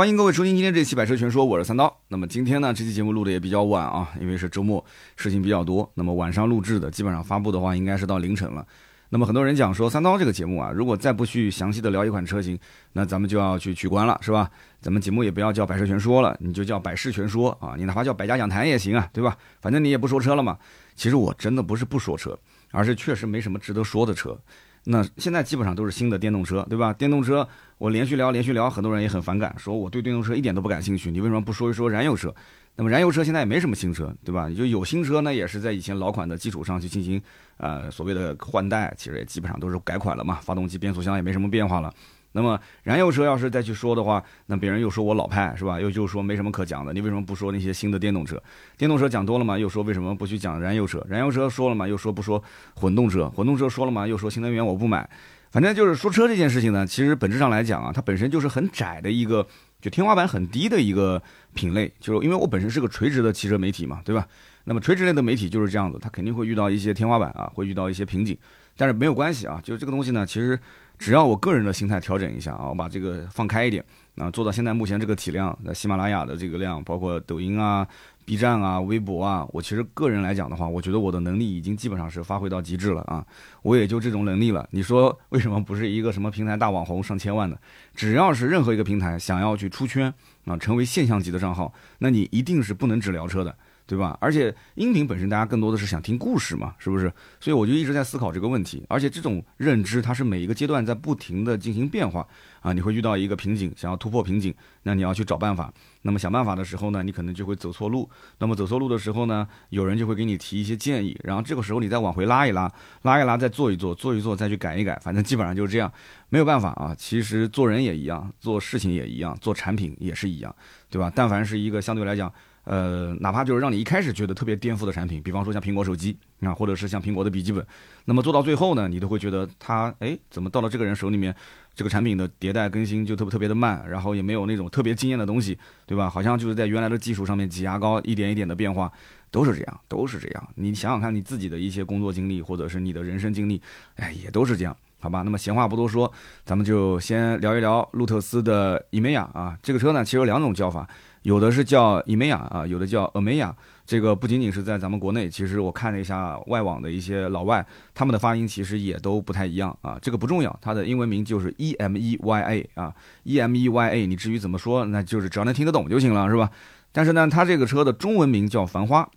欢迎各位收听今天这期《百车全说》，我是三刀。那么今天呢，这期节目录的也比较晚啊，因为是周末，事情比较多。那么晚上录制的，基本上发布的话，应该是到凌晨了。那么很多人讲说，三刀这个节目啊，如果再不去详细的聊一款车型，那咱们就要去取关了，是吧？咱们节目也不要叫《百车全说》了，你就叫《百事全说》啊，你哪怕叫《百家讲坛》也行啊，对吧？反正你也不说车了嘛。其实我真的不是不说车，而是确实没什么值得说的车。那现在基本上都是新的电动车，对吧？电动车我连续聊，连续聊，很多人也很反感，说我对电动车一点都不感兴趣。你为什么不说一说燃油车？那么燃油车现在也没什么新车，对吧？你就有新车呢，也是在以前老款的基础上去进行，呃，所谓的换代，其实也基本上都是改款了嘛。发动机、变速箱也没什么变化了。那么燃油车要是再去说的话，那别人又说我老派是吧？又就说没什么可讲的。你为什么不说那些新的电动车？电动车讲多了嘛，又说为什么不去讲燃油车？燃油车说了嘛，又说不说混动车？混动车说了嘛，又说新能源我不买。反正就是说车这件事情呢，其实本质上来讲啊，它本身就是很窄的一个。就天花板很低的一个品类，就是因为我本身是个垂直的汽车媒体嘛，对吧？那么垂直类的媒体就是这样子，它肯定会遇到一些天花板啊，会遇到一些瓶颈，但是没有关系啊，就是这个东西呢，其实只要我个人的心态调整一下啊，我把这个放开一点啊，做到现在目前这个体量，那喜马拉雅的这个量，包括抖音啊。B 站啊，微博啊，我其实个人来讲的话，我觉得我的能力已经基本上是发挥到极致了啊，我也就这种能力了。你说为什么不是一个什么平台大网红上千万的？只要是任何一个平台想要去出圈啊，成为现象级的账号，那你一定是不能只聊车的。对吧？而且音频本身，大家更多的是想听故事嘛，是不是？所以我就一直在思考这个问题。而且这种认知，它是每一个阶段在不停的进行变化啊。你会遇到一个瓶颈，想要突破瓶颈，那你要去找办法。那么想办法的时候呢，你可能就会走错路。那么走错路的时候呢，有人就会给你提一些建议，然后这个时候你再往回拉一拉，拉一拉，再做一做，做一做，再去改一改。反正基本上就是这样，没有办法啊。其实做人也一样，做事情也一样，做产品也是一样，对吧？但凡是一个相对来讲。呃，哪怕就是让你一开始觉得特别颠覆的产品，比方说像苹果手机啊，或者是像苹果的笔记本，那么做到最后呢，你都会觉得它，哎，怎么到了这个人手里面，这个产品的迭代更新就特别特别的慢，然后也没有那种特别惊艳的东西，对吧？好像就是在原来的基础上面挤牙膏，一点一点的变化，都是这样，都是这样。你想想看你自己的一些工作经历，或者是你的人生经历，哎，也都是这样，好吧？那么闲话不多说，咱们就先聊一聊路特斯的伊美亚啊，这个车呢，其实有两种叫法。有的是叫伊梅亚啊，有的叫阿梅亚。这个不仅仅是在咱们国内，其实我看了一下外网的一些老外，他们的发音其实也都不太一样啊。这个不重要，它的英文名就是 E M E Y A 啊，E M E Y A。你至于怎么说，那就是只要能听得懂就行了，是吧？但是呢，它这个车的中文名叫繁花。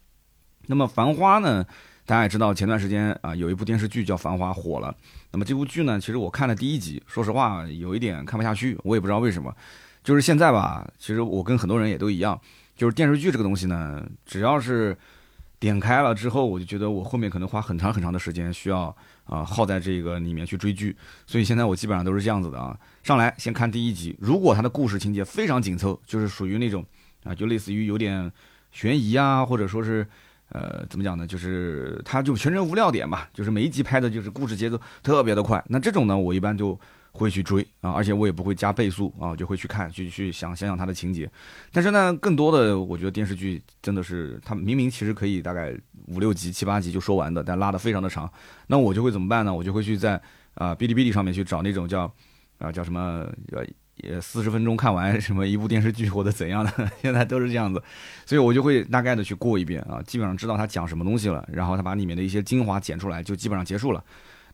那么繁花呢，大家也知道，前段时间啊有一部电视剧叫《繁花》火了。那么这部剧呢，其实我看了第一集，说实话有一点看不下去，我也不知道为什么。就是现在吧，其实我跟很多人也都一样，就是电视剧这个东西呢，只要是点开了之后，我就觉得我后面可能花很长很长的时间需要啊耗在这个里面去追剧，所以现在我基本上都是这样子的啊，上来先看第一集，如果它的故事情节非常紧凑，就是属于那种啊，就类似于有点悬疑啊，或者说是呃怎么讲呢，就是它就全程无料点吧，就是每一集拍的就是故事节奏特别的快，那这种呢，我一般就。会去追啊，而且我也不会加倍速啊，就会去看，去去想想想它的情节。但是呢，更多的我觉得电视剧真的是，它明明其实可以大概五六集、七八集就说完的，但拉的非常的长。那我就会怎么办呢？我就会去在啊哔哩哔哩上面去找那种叫啊叫什么呃四十分钟看完 什么一部电视剧或者怎样的，现在都是这样子。所以我就会大概的去过一遍啊，基本上知道他讲什么东西了，然后他把里面的一些精华剪出来，就基本上结束了。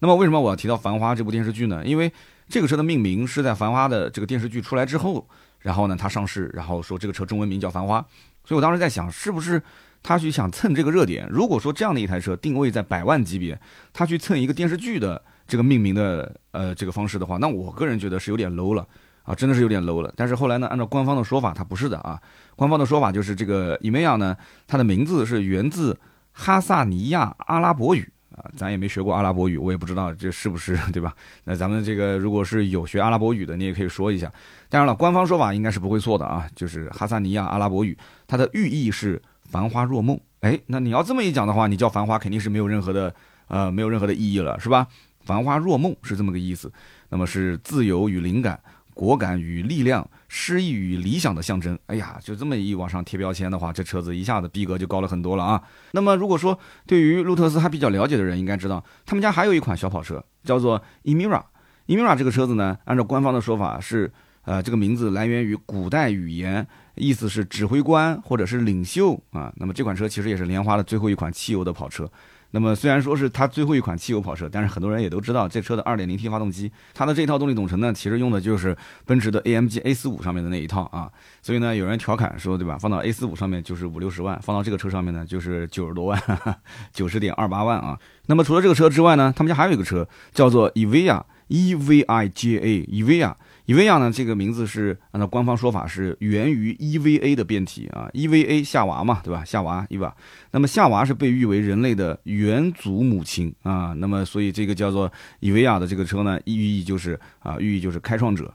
那么为什么我要提到《繁花》这部电视剧呢？因为这个车的命名是在《繁花》的这个电视剧出来之后，然后呢，它上市，然后说这个车中文名叫繁花，所以我当时在想，是不是他去想蹭这个热点？如果说这样的一台车定位在百万级别，他去蹭一个电视剧的这个命名的呃这个方式的话，那我个人觉得是有点 low 了啊，真的是有点 low 了。但是后来呢，按照官方的说法，它不是的啊，官方的说法就是这个伊梅亚呢，它的名字是源自哈萨尼亚阿拉伯语。啊，咱也没学过阿拉伯语，我也不知道这是不是 对吧？那咱们这个如果是有学阿拉伯语的，你也可以说一下。当然了，官方说法应该是不会错的啊，就是哈萨尼亚阿拉伯语，它的寓意是繁花若梦。哎，那你要这么一讲的话，你叫繁花肯定是没有任何的呃没有任何的意义了，是吧？繁花若梦是这么个意思，那么是自由与灵感。果敢与力量，诗意与理想的象征。哎呀，就这么一往上贴标签的话，这车子一下子逼格就高了很多了啊。那么，如果说对于路特斯还比较了解的人，应该知道他们家还有一款小跑车，叫做 Emira。Emira 这个车子呢，按照官方的说法是呃，这个名字来源于古代语言，意思是指挥官或者是领袖啊。那么这款车其实也是莲花的最后一款汽油的跑车。那么虽然说是它最后一款汽油跑车，但是很多人也都知道这车的 2.0T 发动机，它的这套动力总成呢，其实用的就是奔驰的 AMG A45 上面的那一套啊。所以呢，有人调侃说，对吧？放到 A45 上面就是五六十万，放到这个车上面呢就是九十多万，九十点二八万啊。那么除了这个车之外呢，他们家还有一个车叫做 EVA，E V I J A，EVA。E v a 呢，这个名字是按照官方说法是源于 EVA 的变体啊，EVA 夏娃嘛，对吧？夏娃 EVA，那么夏娃是被誉为人类的元祖母亲啊，那么所以这个叫做 EVA 的这个车呢，寓意就是啊，寓意就是开创者。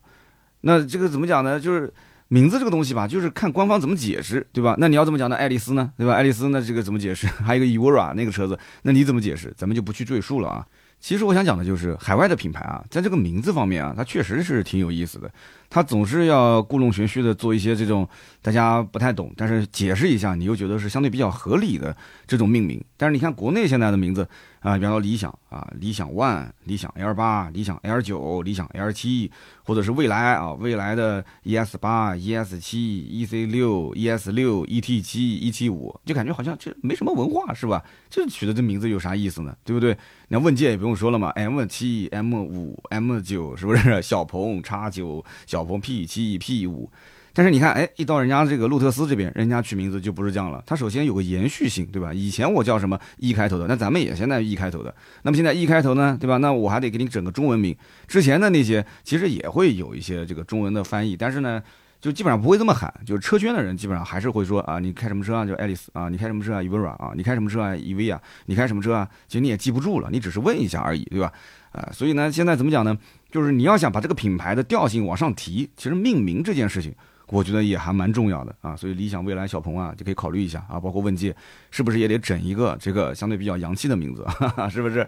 那这个怎么讲呢？就是名字这个东西吧，就是看官方怎么解释，对吧？那你要怎么讲呢？爱丽丝呢，对吧？爱丽丝那这个怎么解释？还有一个 Evora 那个车子，那你怎么解释？咱们就不去赘述了啊。其实我想讲的就是海外的品牌啊，在这个名字方面啊，它确实是挺有意思的。他总是要故弄玄虚的做一些这种大家不太懂，但是解释一下你又觉得是相对比较合理的这种命名。但是你看国内现在的名字啊，比方说理想啊，理想 ONE、理想 L 八、理想 L 九、理想 L 七，或者是未来啊，未来的 ES 八、ES 七、EC 六、ES 六、ET 七、ET 五，就感觉好像这没什么文化是吧？这取的这名字有啥意思呢？对不对？那问界也不用说了嘛，M 七、M 五、M 九是不是？小鹏叉九小。小鹏 P 七 P 五，但是你看，哎，一到人家这个路特斯这边，人家取名字就不是这样了。它首先有个延续性，对吧？以前我叫什么 E 开头的，那咱们也现在 E 开头的。那么现在 E 开头呢，对吧？那我还得给你整个中文名。之前的那些其实也会有一些这个中文的翻译，但是呢，就基本上不会这么喊。就是车圈的人基本上还是会说啊，你开什么车啊？就爱丽丝啊，你开什么车啊？Evora 啊，你开什么车啊？EV 啊，你开什么车啊？其实你也记不住了，你只是问一下而已，对吧？啊，所以呢，现在怎么讲呢？就是你要想把这个品牌的调性往上提，其实命名这件事情，我觉得也还蛮重要的啊。所以理想、未来、小鹏啊，就可以考虑一下啊。包括问界，是不是也得整一个这个相对比较洋气的名字，是不是？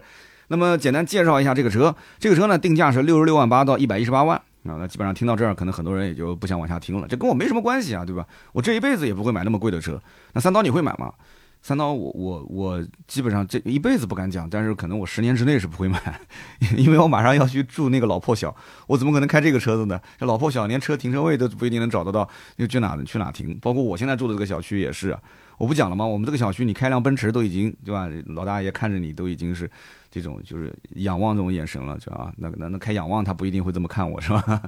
那么简单介绍一下这个车，这个车呢定价是六十六万八到一百一十八万啊。那基本上听到这儿，可能很多人也就不想往下听了，这跟我没什么关系啊，对吧？我这一辈子也不会买那么贵的车。那三刀你会买吗？三刀，我我我基本上这一辈子不敢讲，但是可能我十年之内是不会买，因为我马上要去住那个老破小，我怎么可能开这个车子呢？这老破小连车停车位都不一定能找得到，又去哪去哪停？包括我现在住的这个小区也是，我不讲了吗？我们这个小区你开辆奔驰都已经对吧？老大爷看着你都已经是这种就是仰望这种眼神了，是吧？那那那开仰望他不一定会这么看我是吧？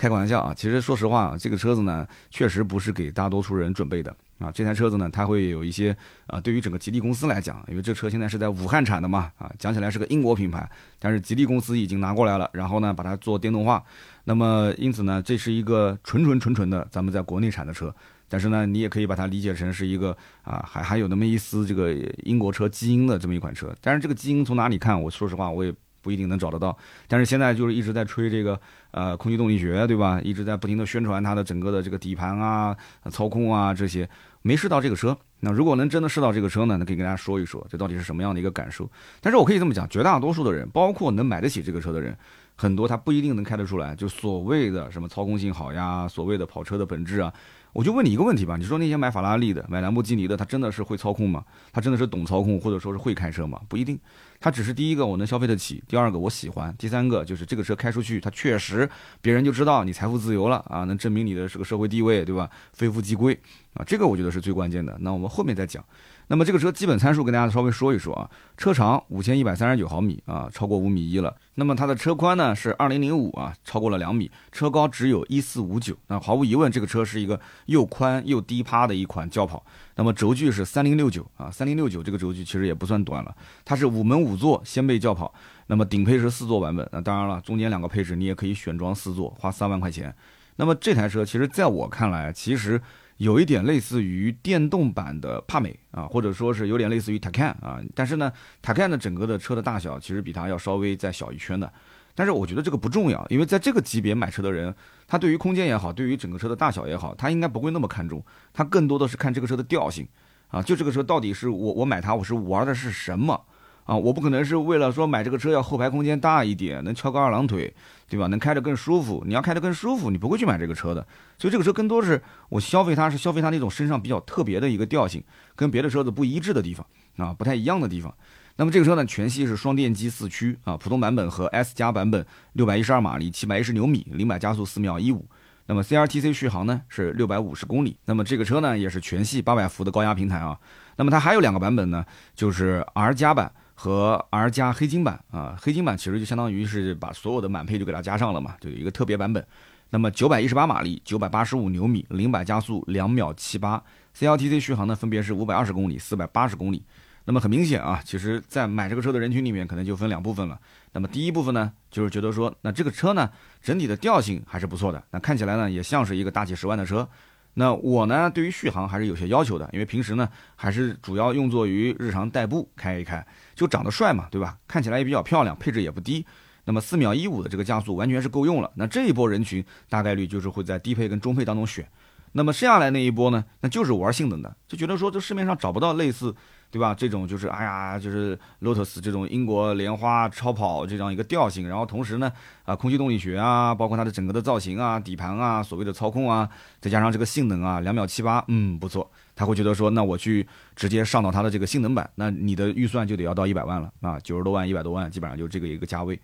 开个玩笑啊，其实说实话，这个车子呢确实不是给大多数人准备的。啊，这台车子呢，它会有一些啊，对于整个吉利公司来讲，因为这车现在是在武汉产的嘛，啊，讲起来是个英国品牌，但是吉利公司已经拿过来了，然后呢，把它做电动化，那么因此呢，这是一个纯纯纯纯的咱们在国内产的车，但是呢，你也可以把它理解成是一个啊，还还有那么一丝这个英国车基因的这么一款车，但是这个基因从哪里看，我说实话我也不一定能找得到，但是现在就是一直在吹这个。呃，空气动力学对吧？一直在不停的宣传它的整个的这个底盘啊、操控啊这些，没试到这个车。那如果能真的试到这个车呢，那可以跟大家说一说，这到底是什么样的一个感受。但是我可以这么讲，绝大多数的人，包括能买得起这个车的人，很多他不一定能开得出来。就所谓的什么操控性好呀，所谓的跑车的本质啊。我就问你一个问题吧，你说那些买法拉利的、买兰博基尼的，他真的是会操控吗？他真的是懂操控，或者说是会开车吗？不一定，他只是第一个我能消费得起，第二个我喜欢，第三个就是这个车开出去，它确实别人就知道你财富自由了啊，能证明你的这个社会地位，对吧？非富即贵啊，这个我觉得是最关键的。那我们后面再讲。那么这个车基本参数跟大家稍微说一说啊，车长五千一百三十九毫米啊，超过五米一了。那么它的车宽呢是二零零五啊，超过了两米。车高只有一四五九，那毫无疑问这个车是一个又宽又低趴的一款轿跑。那么轴距是三零六九啊，三零六九这个轴距其实也不算短了。它是五门五座掀背轿跑，那么顶配是四座版本。那当然了，中间两个配置你也可以选装四座，花三万块钱。那么这台车其实在我看来，其实。有一点类似于电动版的帕美啊，或者说是有点类似于 Taycan 啊，但是呢，Taycan 的整个的车的大小其实比它要稍微再小一圈的，但是我觉得这个不重要，因为在这个级别买车的人，他对于空间也好，对于整个车的大小也好，他应该不会那么看重，他更多的是看这个车的调性啊，就这个车到底是我我买它我是玩的是什么。啊，我不可能是为了说买这个车要后排空间大一点，能翘个二郎腿，对吧？能开得更舒服。你要开得更舒服，你不会去买这个车的。所以这个车更多是我消费它，是消费它那种身上比较特别的一个调性，跟别的车子不一致的地方啊，不太一样的地方。那么这个车呢，全系是双电机四驱啊，普通版本和 S 加版本六百一十二马力，七百一十牛米，零百加速四秒一五。那么 CRTC 续航呢是六百五十公里。那么这个车呢也是全系八百伏的高压平台啊。那么它还有两个版本呢，就是 R 加版和 R 加黑金版啊。黑金版其实就相当于是把所有的满配就给它加上了嘛，就有一个特别版本。那么九百一十八马力，九百八十五牛米，零百加速两秒七八，CLTC 续航呢分别是五百二十公里、四百八十公里。那么很明显啊，其实，在买这个车的人群里面，可能就分两部分了。那么第一部分呢，就是觉得说，那这个车呢，整体的调性还是不错的，那看起来呢，也像是一个大几十万的车。那我呢，对于续航还是有些要求的，因为平时呢，还是主要用作于日常代步开一开，就长得帅嘛，对吧？看起来也比较漂亮，配置也不低。那么四秒一五的这个加速完全是够用了。那这一波人群大概率就是会在低配跟中配当中选。那么剩下来那一波呢，那就是玩性能的，就觉得说这市面上找不到类似，对吧？这种就是哎呀，就是 Lotus 这种英国莲花超跑这样一个调性，然后同时呢，啊，空气动力学啊，包括它的整个的造型啊、底盘啊、所谓的操控啊，再加上这个性能啊，两秒七八，嗯，不错。他会觉得说，那我去直接上到它的这个性能版，那你的预算就得要到一百万了啊，九十多万、一百多万，基本上就这个一个价位。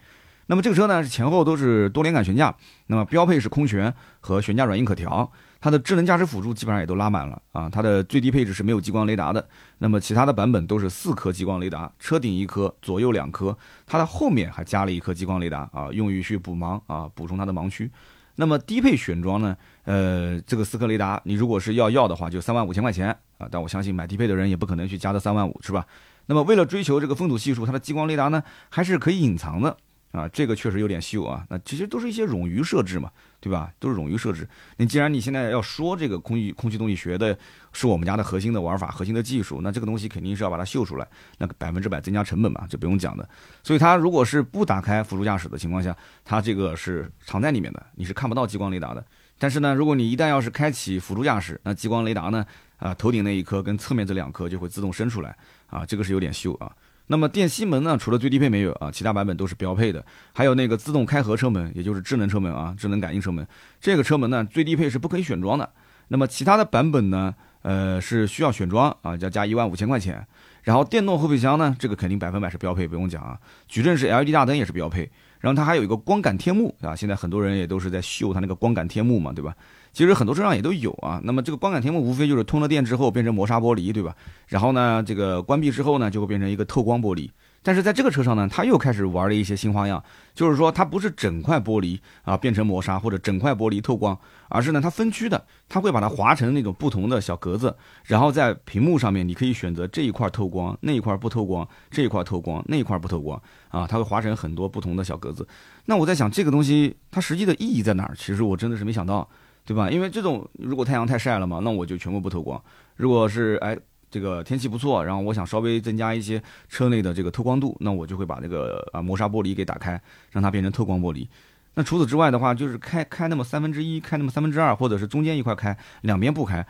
那么这个车呢前后都是多连杆悬架，那么标配是空悬和悬架软硬可调，它的智能驾驶辅助基本上也都拉满了啊。它的最低配置是没有激光雷达的，那么其他的版本都是四颗激光雷达，车顶一颗，左右两颗，它的后面还加了一颗激光雷达啊，用于去补盲啊，补充它的盲区。那么低配选装呢，呃，这个四颗雷达你如果是要要的话，就三万五千块钱啊，但我相信买低配的人也不可能去加到三万五，是吧？那么为了追求这个风阻系数，它的激光雷达呢还是可以隐藏的。啊，这个确实有点秀啊。那其实都是一些冗余设置嘛，对吧？都是冗余设置。那既然你现在要说这个空气空气动力学的是我们家的核心的玩法、核心的技术，那这个东西肯定是要把它秀出来，那百分之百增加成本嘛，就不用讲的。所以它如果是不打开辅助驾驶的情况下，它这个是藏在里面的，你是看不到激光雷达的。但是呢，如果你一旦要是开启辅助驾驶，那激光雷达呢，啊，头顶那一颗跟侧面这两颗就会自动伸出来啊，这个是有点秀啊。那么电吸门呢？除了最低配没有啊，其他版本都是标配的。还有那个自动开合车门，也就是智能车门啊，智能感应车门。这个车门呢，最低配是不可以选装的。那么其他的版本呢，呃，是需要选装啊，要加一万五千块钱。然后电动后备箱呢，这个肯定百分百是标配，不用讲啊。矩阵式 LED 大灯也是标配。然后它还有一个光感天幕啊，现在很多人也都是在秀它那个光感天幕嘛，对吧？其实很多车上也都有啊。那么这个光感天幕无非就是通了电之后变成磨砂玻璃，对吧？然后呢，这个关闭之后呢，就会变成一个透光玻璃。但是在这个车上呢，它又开始玩了一些新花样，就是说它不是整块玻璃啊变成磨砂或者整块玻璃透光，而是呢它分区的，它会把它划成那种不同的小格子，然后在屏幕上面你可以选择这一块透光，那一块不透光，这一块透光，那一块不透光啊，它会划成很多不同的小格子。那我在想这个东西它实际的意义在哪儿？其实我真的是没想到，对吧？因为这种如果太阳太晒了嘛，那我就全部不透光。如果是哎。这个天气不错，然后我想稍微增加一些车内的这个透光度，那我就会把这个啊磨砂玻璃给打开，让它变成透光玻璃。那除此之外的话，就是开开那么三分之一，开那么三分之二，或者是中间一块开，两边不开，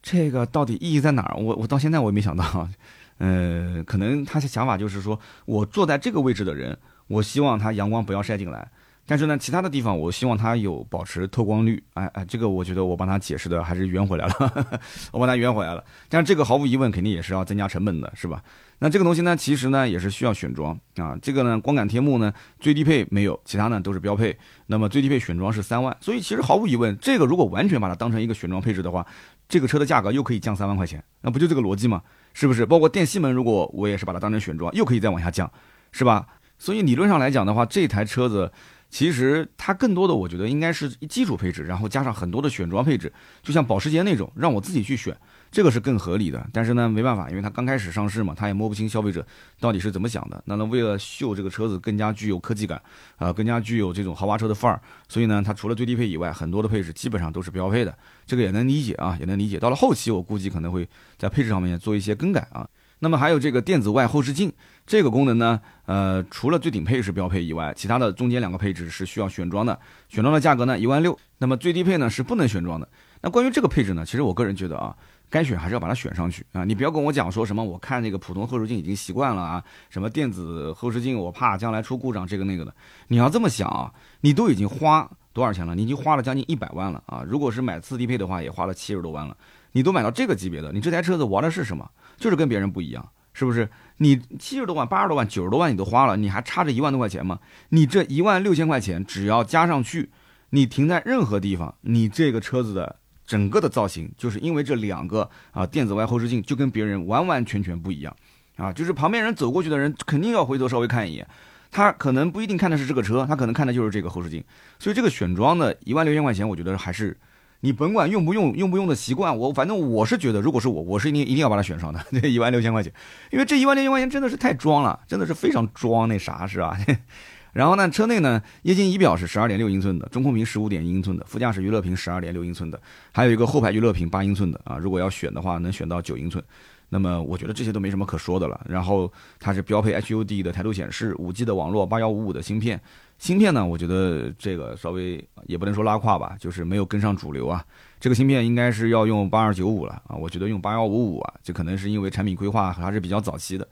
这个到底意义在哪儿？我我到现在我也没想到。呃，可能他的想法就是说我坐在这个位置的人，我希望他阳光不要晒进来。但是呢，其他的地方我希望它有保持透光率，哎哎，这个我觉得我帮他解释的还是圆回来了，我帮他圆回来了。但是这个毫无疑问肯定也是要增加成本的，是吧？那这个东西呢，其实呢也是需要选装啊。这个呢，光感天幕呢最低配没有，其他呢都是标配。那么最低配选装是三万，所以其实毫无疑问，这个如果完全把它当成一个选装配置的话，这个车的价格又可以降三万块钱，那不就这个逻辑吗？是不是？包括电吸门，如果我也是把它当成选装，又可以再往下降，是吧？所以理论上来讲的话，这台车子。其实它更多的，我觉得应该是基础配置，然后加上很多的选装配置，就像保时捷那种，让我自己去选，这个是更合理的。但是呢，没办法，因为它刚开始上市嘛，它也摸不清消费者到底是怎么想的。那么为了秀这个车子更加具有科技感，啊，更加具有这种豪华车的范儿，所以呢，它除了最低配以外，很多的配置基本上都是标配的。这个也能理解啊，也能理解。到了后期，我估计可能会在配置上面做一些更改啊。那么还有这个电子外后视镜这个功能呢，呃，除了最顶配是标配以外，其他的中间两个配置是需要选装的。选装的价格呢一万六，那么最低配呢是不能选装的。那关于这个配置呢，其实我个人觉得啊，该选还是要把它选上去啊。你不要跟我讲说什么，我看那个普通后视镜已经习惯了啊，什么电子后视镜我怕将来出故障这个那个的。你要这么想啊，你都已经花多少钱了？你已经花了将近一百万了啊。如果是买次低配的话，也花了七十多万了。你都买到这个级别的，你这台车子玩的是什么？就是跟别人不一样。是不是你七十多万、八十多万、九十多万你都花了，你还差这一万多块钱吗？你这一万六千块钱只要加上去，你停在任何地方，你这个车子的整个的造型，就是因为这两个啊电子外后视镜就跟别人完完全全不一样啊，就是旁边人走过去的人肯定要回头稍微看一眼，他可能不一定看的是这个车，他可能看的就是这个后视镜，所以这个选装的一万六千块钱，我觉得还是。你甭管用不用，用不用的习惯，我反正我是觉得，如果是我，我是一定一定要把它选上的。这一万六千块钱，因为这一万六千块钱真的是太装了，真的是非常装那啥是吧？然后呢，车内呢，液晶仪表是十二点六英寸的，中控屏十五点英寸的，副驾驶娱乐屏十二点六英寸的，还有一个后排娱乐屏八英寸的啊。如果要选的话，能选到九英寸。那么我觉得这些都没什么可说的了。然后它是标配 HUD 的抬头显示，五 G 的网络，八幺五五的芯片。芯片呢，我觉得这个稍微也不能说拉胯吧，就是没有跟上主流啊。这个芯片应该是要用八二九五了啊，我觉得用八幺五五啊，这可能是因为产品规划还是比较早期的。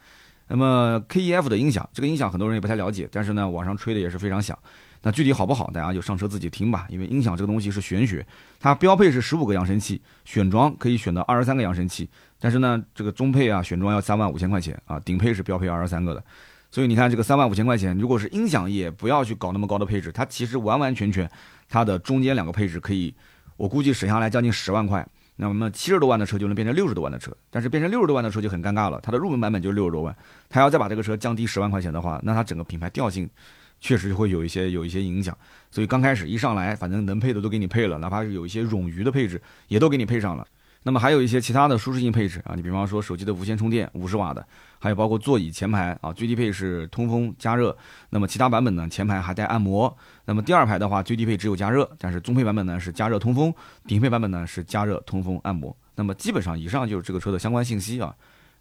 那么 KEF 的音响，这个音响很多人也不太了解，但是呢，网上吹的也是非常响。那具体好不好，大家就上车自己听吧。因为音响这个东西是玄学，它标配是十五个扬声器，选装可以选到二十三个扬声器，但是呢，这个中配啊选装要三万五千块钱啊，顶配是标配二十三个的。所以你看，这个三万五千块钱，如果是音响也不要去搞那么高的配置，它其实完完全全，它的中间两个配置可以，我估计省下来将近十万块。那么七十多万的车就能变成六十多万的车，但是变成六十多万的车就很尴尬了，它的入门版本就六十多万，它要再把这个车降低十万块钱的话，那它整个品牌调性确实会有一些有一些影响。所以刚开始一上来，反正能配的都给你配了，哪怕是有一些冗余的配置，也都给你配上了。那么还有一些其他的舒适性配置啊，你比方说手机的无线充电五十瓦的，还有包括座椅前排啊，最低配是通风加热。那么其他版本呢，前排还带按摩。那么第二排的话，最低配只有加热，但是中配版本呢是加热通风，顶配版本呢是加热通风按摩。那么基本上以上就是这个车的相关信息啊。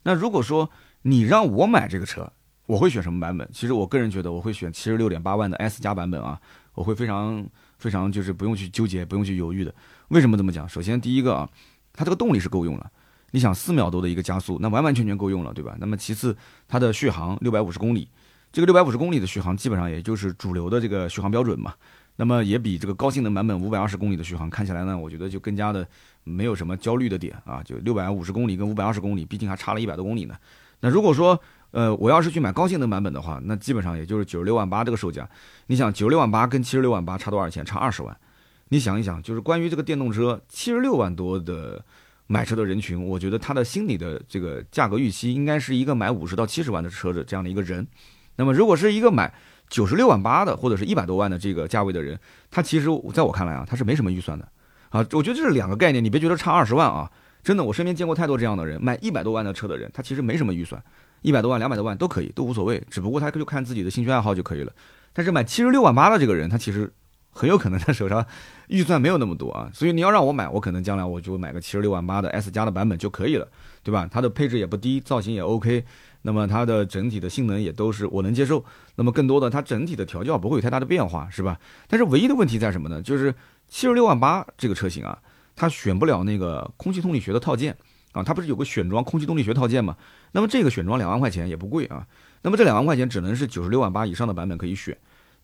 那如果说你让我买这个车，我会选什么版本？其实我个人觉得我会选七十六点八万的 S 加版本啊，我会非常非常就是不用去纠结，不用去犹豫的。为什么这么讲？首先第一个啊。它这个动力是够用了，你想四秒多的一个加速，那完完全全够用了，对吧？那么其次，它的续航六百五十公里，这个六百五十公里的续航基本上也就是主流的这个续航标准嘛。那么也比这个高性能版本五百二十公里的续航看起来呢，我觉得就更加的没有什么焦虑的点啊。就六百五十公里跟五百二十公里，毕竟还差了一百多公里呢。那如果说呃我要是去买高性能版本的话，那基本上也就是九十六万八这个售价。你想九十六万八跟七十六万八差多少钱？差二十万。你想一想，就是关于这个电动车七十六万多的买车的人群，我觉得他的心里的这个价格预期应该是一个买五十到七十万的车的这样的一个人。那么，如果是一个买九十六万八的或者是一百多万的这个价位的人，他其实在我看来啊，他是没什么预算的啊。我觉得这是两个概念，你别觉得差二十万啊，真的，我身边见过太多这样的人，买一百多万的车的人，他其实没什么预算，一百多万、两百多万都可以，都无所谓，只不过他就看自己的兴趣爱好就可以了。但是买七十六万八的这个人，他其实。很有可能他手上预算没有那么多啊，所以你要让我买，我可能将来我就买个七十六万八的 S 加的版本就可以了，对吧？它的配置也不低，造型也 OK，那么它的整体的性能也都是我能接受。那么更多的，它整体的调教不会有太大的变化，是吧？但是唯一的问题在什么呢？就是七十六万八这个车型啊，它选不了那个空气动力学的套件啊，它不是有个选装空气动力学套件吗？那么这个选装两万块钱也不贵啊，那么这两万块钱只能是九十六万八以上的版本可以选。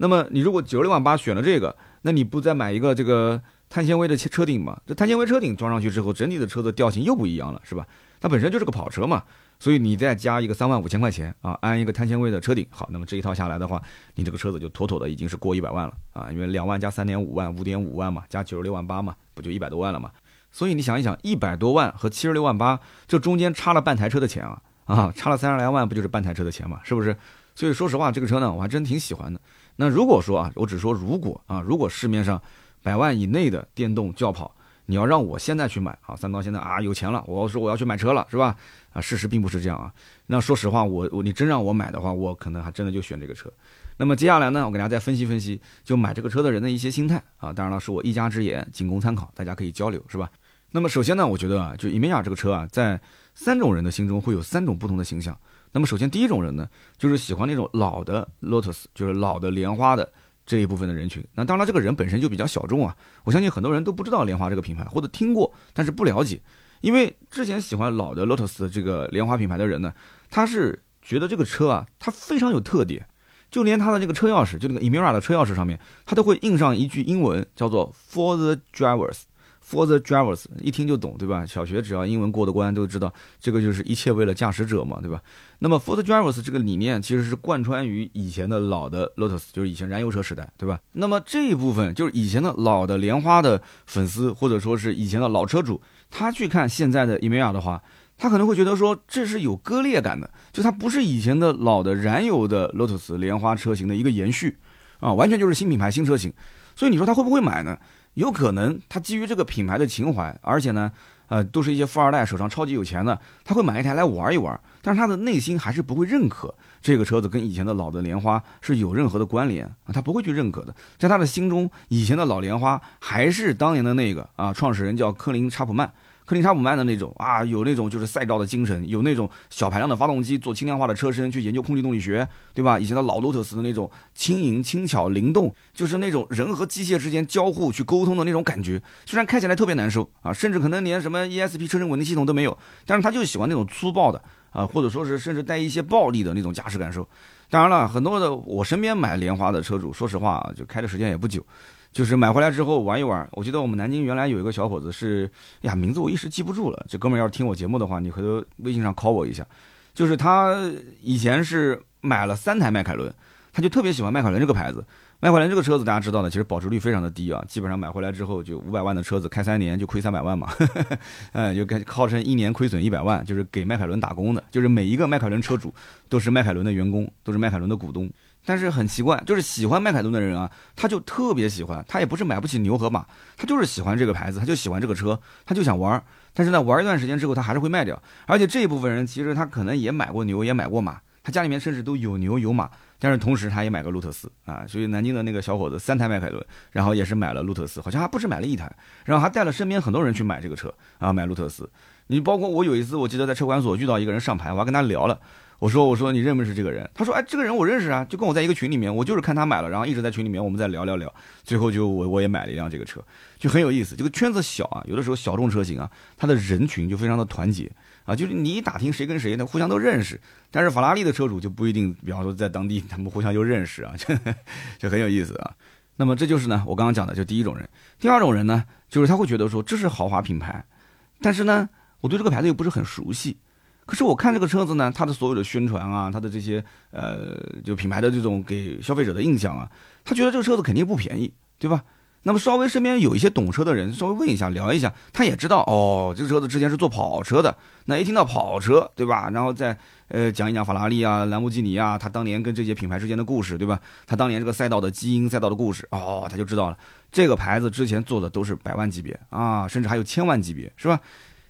那么你如果九十六万八选了这个，那你不再买一个这个碳纤维的车顶吗？这碳纤维车顶装上去之后，整体的车子调性又不一样了，是吧？它本身就是个跑车嘛，所以你再加一个三万五千块钱啊，安一个碳纤维的车顶，好，那么这一套下来的话，你这个车子就妥妥的已经是过一百万了啊，因为两万加三点五万，五点五万嘛，加九十六万八嘛，不就一百多万了嘛？所以你想一想，一百多万和七十六万八，这中间差了半台车的钱啊，啊，差了三十来万，不就是半台车的钱嘛？是不是？所以说实话，这个车呢，我还真挺喜欢的。那如果说啊，我只说如果啊，如果市面上百万以内的电动轿跑，你要让我现在去买啊，三刀现在啊有钱了，我说我要去买车了，是吧？啊，事实并不是这样啊。那说实话，我我你真让我买的话，我可能还真的就选这个车。那么接下来呢，我给大家再分析分析，就买这个车的人的一些心态啊。当然了，是我一家之言，仅供参考，大家可以交流，是吧？那么首先呢，我觉得啊，就伊美亚这个车啊，在三种人的心中会有三种不同的形象。那么首先第一种人呢，就是喜欢那种老的 Lotus，就是老的莲花的这一部分的人群。那当然这个人本身就比较小众啊，我相信很多人都不知道莲花这个品牌，或者听过但是不了解。因为之前喜欢老的 Lotus 这个莲花品牌的人呢，他是觉得这个车啊，它非常有特点，就连它的这个车钥匙，就那个 Emira 的车钥匙上面，它都会印上一句英文，叫做 For the drivers。For the drivers，一听就懂，对吧？小学只要英文过的关，都知道这个就是一切为了驾驶者嘛，对吧？那么 For the drivers 这个理念其实是贯穿于以前的老的 Lotus，就是以前燃油车时代，对吧？那么这一部分就是以前的老的莲花的粉丝，或者说是以前的老车主，他去看现在的 Emeya 的话，他可能会觉得说这是有割裂感的，就它不是以前的老的燃油的 Lotus 莲花车型的一个延续啊，完全就是新品牌新车型。所以你说他会不会买呢？有可能他基于这个品牌的情怀，而且呢，呃，都是一些富二代手上超级有钱的，他会买一台来玩一玩。但是他的内心还是不会认可这个车子跟以前的老的莲花是有任何的关联啊，他不会去认可的。在他的心中，以前的老莲花还是当年的那个啊，创始人叫科林查普曼。克林查普曼的那种啊，有那种就是赛道的精神，有那种小排量的发动机做轻量化的车身去研究空气动力学，对吧？以前的老罗特斯的那种轻盈、轻巧、灵动，就是那种人和机械之间交互去沟通的那种感觉。虽然开起来特别难受啊，甚至可能连什么 ESP 车身稳定系统都没有，但是他就喜欢那种粗暴的啊，或者说是甚至带一些暴力的那种驾驶感受。当然了，很多的我身边买莲花的车主，说实话啊，就开的时间也不久。就是买回来之后玩一玩，我记得我们南京原来有一个小伙子是，呀名字我一时记不住了。这哥们要是听我节目的话，你回头微信上 call 我一下。就是他以前是买了三台迈凯伦，他就特别喜欢迈凯伦这个牌子。迈凯伦这个车子大家知道的，其实保值率非常的低啊，基本上买回来之后就五百万的车子开三年就亏三百万嘛，嗯，就该号称一年亏损一百万，就是给迈凯伦打工的，就是每一个迈凯伦车主都是迈凯伦的员工，都是迈凯伦的股东。但是很奇怪，就是喜欢迈凯伦的人啊，他就特别喜欢，他也不是买不起牛和马，他就是喜欢这个牌子，他就喜欢这个车，他就想玩。但是呢，玩一段时间之后，他还是会卖掉。而且这一部分人其实他可能也买过牛，也买过马，他家里面甚至都有牛有马。但是同时他也买个路特斯啊，所以南京的那个小伙子三台迈凯伦，然后也是买了路特斯，好像还不止买了一台，然后还带了身边很多人去买这个车啊，买路特斯。你包括我有一次，我记得在车管所遇到一个人上牌，我还跟他聊了。我说我说你认不认识这个人？他说哎，这个人我认识啊，就跟我在一个群里面，我就是看他买了，然后一直在群里面我们在聊聊聊，最后就我我也买了一辆这个车，就很有意思。这个圈子小啊，有的时候小众车型啊，它的人群就非常的团结啊，就是你一打听谁跟谁，呢互相都认识。但是法拉利的车主就不一定，比方说在当地他们互相就认识啊，就很有意思啊。那么这就是呢，我刚刚讲的就第一种人。第二种人呢，就是他会觉得说这是豪华品牌，但是呢，我对这个牌子又不是很熟悉。可是我看这个车子呢，它的所有的宣传啊，它的这些呃，就品牌的这种给消费者的印象啊，他觉得这个车子肯定不便宜，对吧？那么稍微身边有一些懂车的人，稍微问一下聊一下，他也知道哦，这个车子之前是做跑车的。那一听到跑车，对吧？然后再呃讲一讲法拉利啊、兰博基尼啊，他当年跟这些品牌之间的故事，对吧？他当年这个赛道的基因、赛道的故事，哦，他就知道了，这个牌子之前做的都是百万级别啊，甚至还有千万级别，是吧？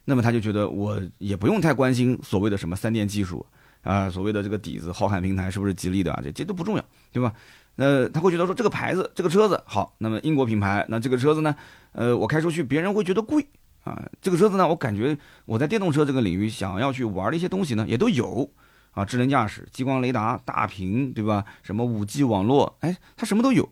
那么他就觉得我也不用太关心所谓的什么三电技术啊，所谓的这个底子、浩瀚平台是不是吉利的啊？这这都不重要，对吧？那他会觉得说这个牌子、这个车子好，那么英国品牌，那这个车子呢，呃，我开出去别人会觉得贵啊。这个车子呢，我感觉我在电动车这个领域想要去玩的一些东西呢，也都有啊，智能驾驶、激光雷达、大屏，对吧？什么五 G 网络，哎，它什么都有。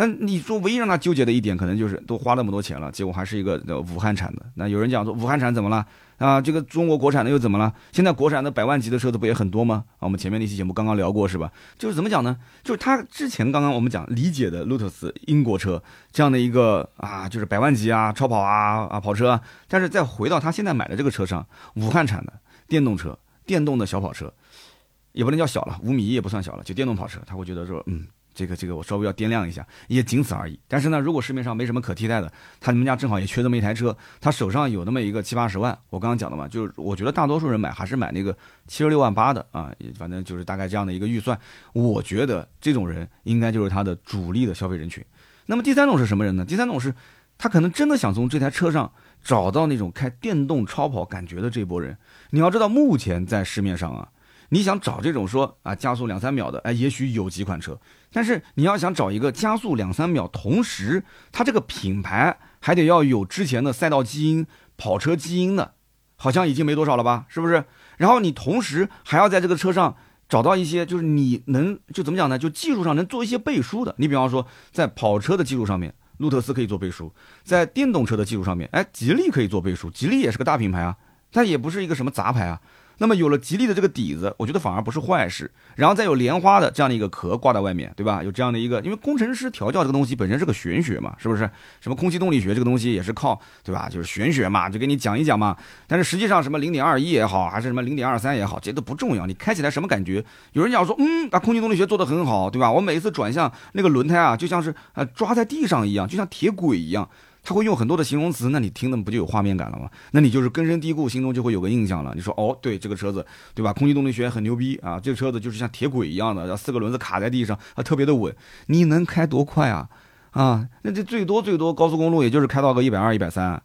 那你说唯一让他纠结的一点，可能就是都花那么多钱了，结果还是一个武汉产的。那有人讲说武汉产怎么了啊？这个中国国产的又怎么了？现在国产的百万级的车子不也很多吗？啊，我们前面那期节目刚刚聊过是吧？就是怎么讲呢？就是他之前刚刚我们讲理解的 Lotus 英国车这样的一个啊，就是百万级啊、超跑啊、啊跑车，但是再回到他现在买的这个车上，武汉产的电动车、电动的小跑车，也不能叫小了，五米一也不算小了，就电动跑车，他会觉得说，嗯。这个这个我稍微要掂量一下，也仅此而已。但是呢，如果市面上没什么可替代的，他们家正好也缺这么一台车，他手上有那么一个七八十万，我刚刚讲的嘛，就是我觉得大多数人买还是买那个七十六万八的啊，反正就是大概这样的一个预算。我觉得这种人应该就是他的主力的消费人群。那么第三种是什么人呢？第三种是，他可能真的想从这台车上找到那种开电动超跑感觉的这波人。你要知道，目前在市面上啊。你想找这种说啊加速两三秒的，哎，也许有几款车，但是你要想找一个加速两三秒，同时它这个品牌还得要有之前的赛道基因、跑车基因的，好像已经没多少了吧？是不是？然后你同时还要在这个车上找到一些，就是你能就怎么讲呢？就技术上能做一些背书的。你比方说，在跑车的技术上面，路特斯可以做背书；在电动车的技术上面，哎，吉利可以做背书。吉利也是个大品牌啊，它也不是一个什么杂牌啊。那么有了吉利的这个底子，我觉得反而不是坏事。然后再有莲花的这样的一个壳挂在外面，对吧？有这样的一个，因为工程师调教这个东西本身是个玄学嘛，是不是？什么空气动力学这个东西也是靠，对吧？就是玄学嘛，就给你讲一讲嘛。但是实际上什么零点二一也好，还是什么零点二三也好，这都不重要。你开起来什么感觉？有人讲说，嗯，把空气动力学做得很好，对吧？我每一次转向那个轮胎啊，就像是呃抓在地上一样，就像铁轨一样。他会用很多的形容词，那你听的不就有画面感了吗？那你就是根深蒂固，心中就会有个印象了。你说哦，对这个车子，对吧？空气动力学很牛逼啊，这个车子就是像铁轨一样的，四个轮子卡在地上，它特别的稳。你能开多快啊？啊，那这最多最多高速公路也就是开到个一百二、一百三，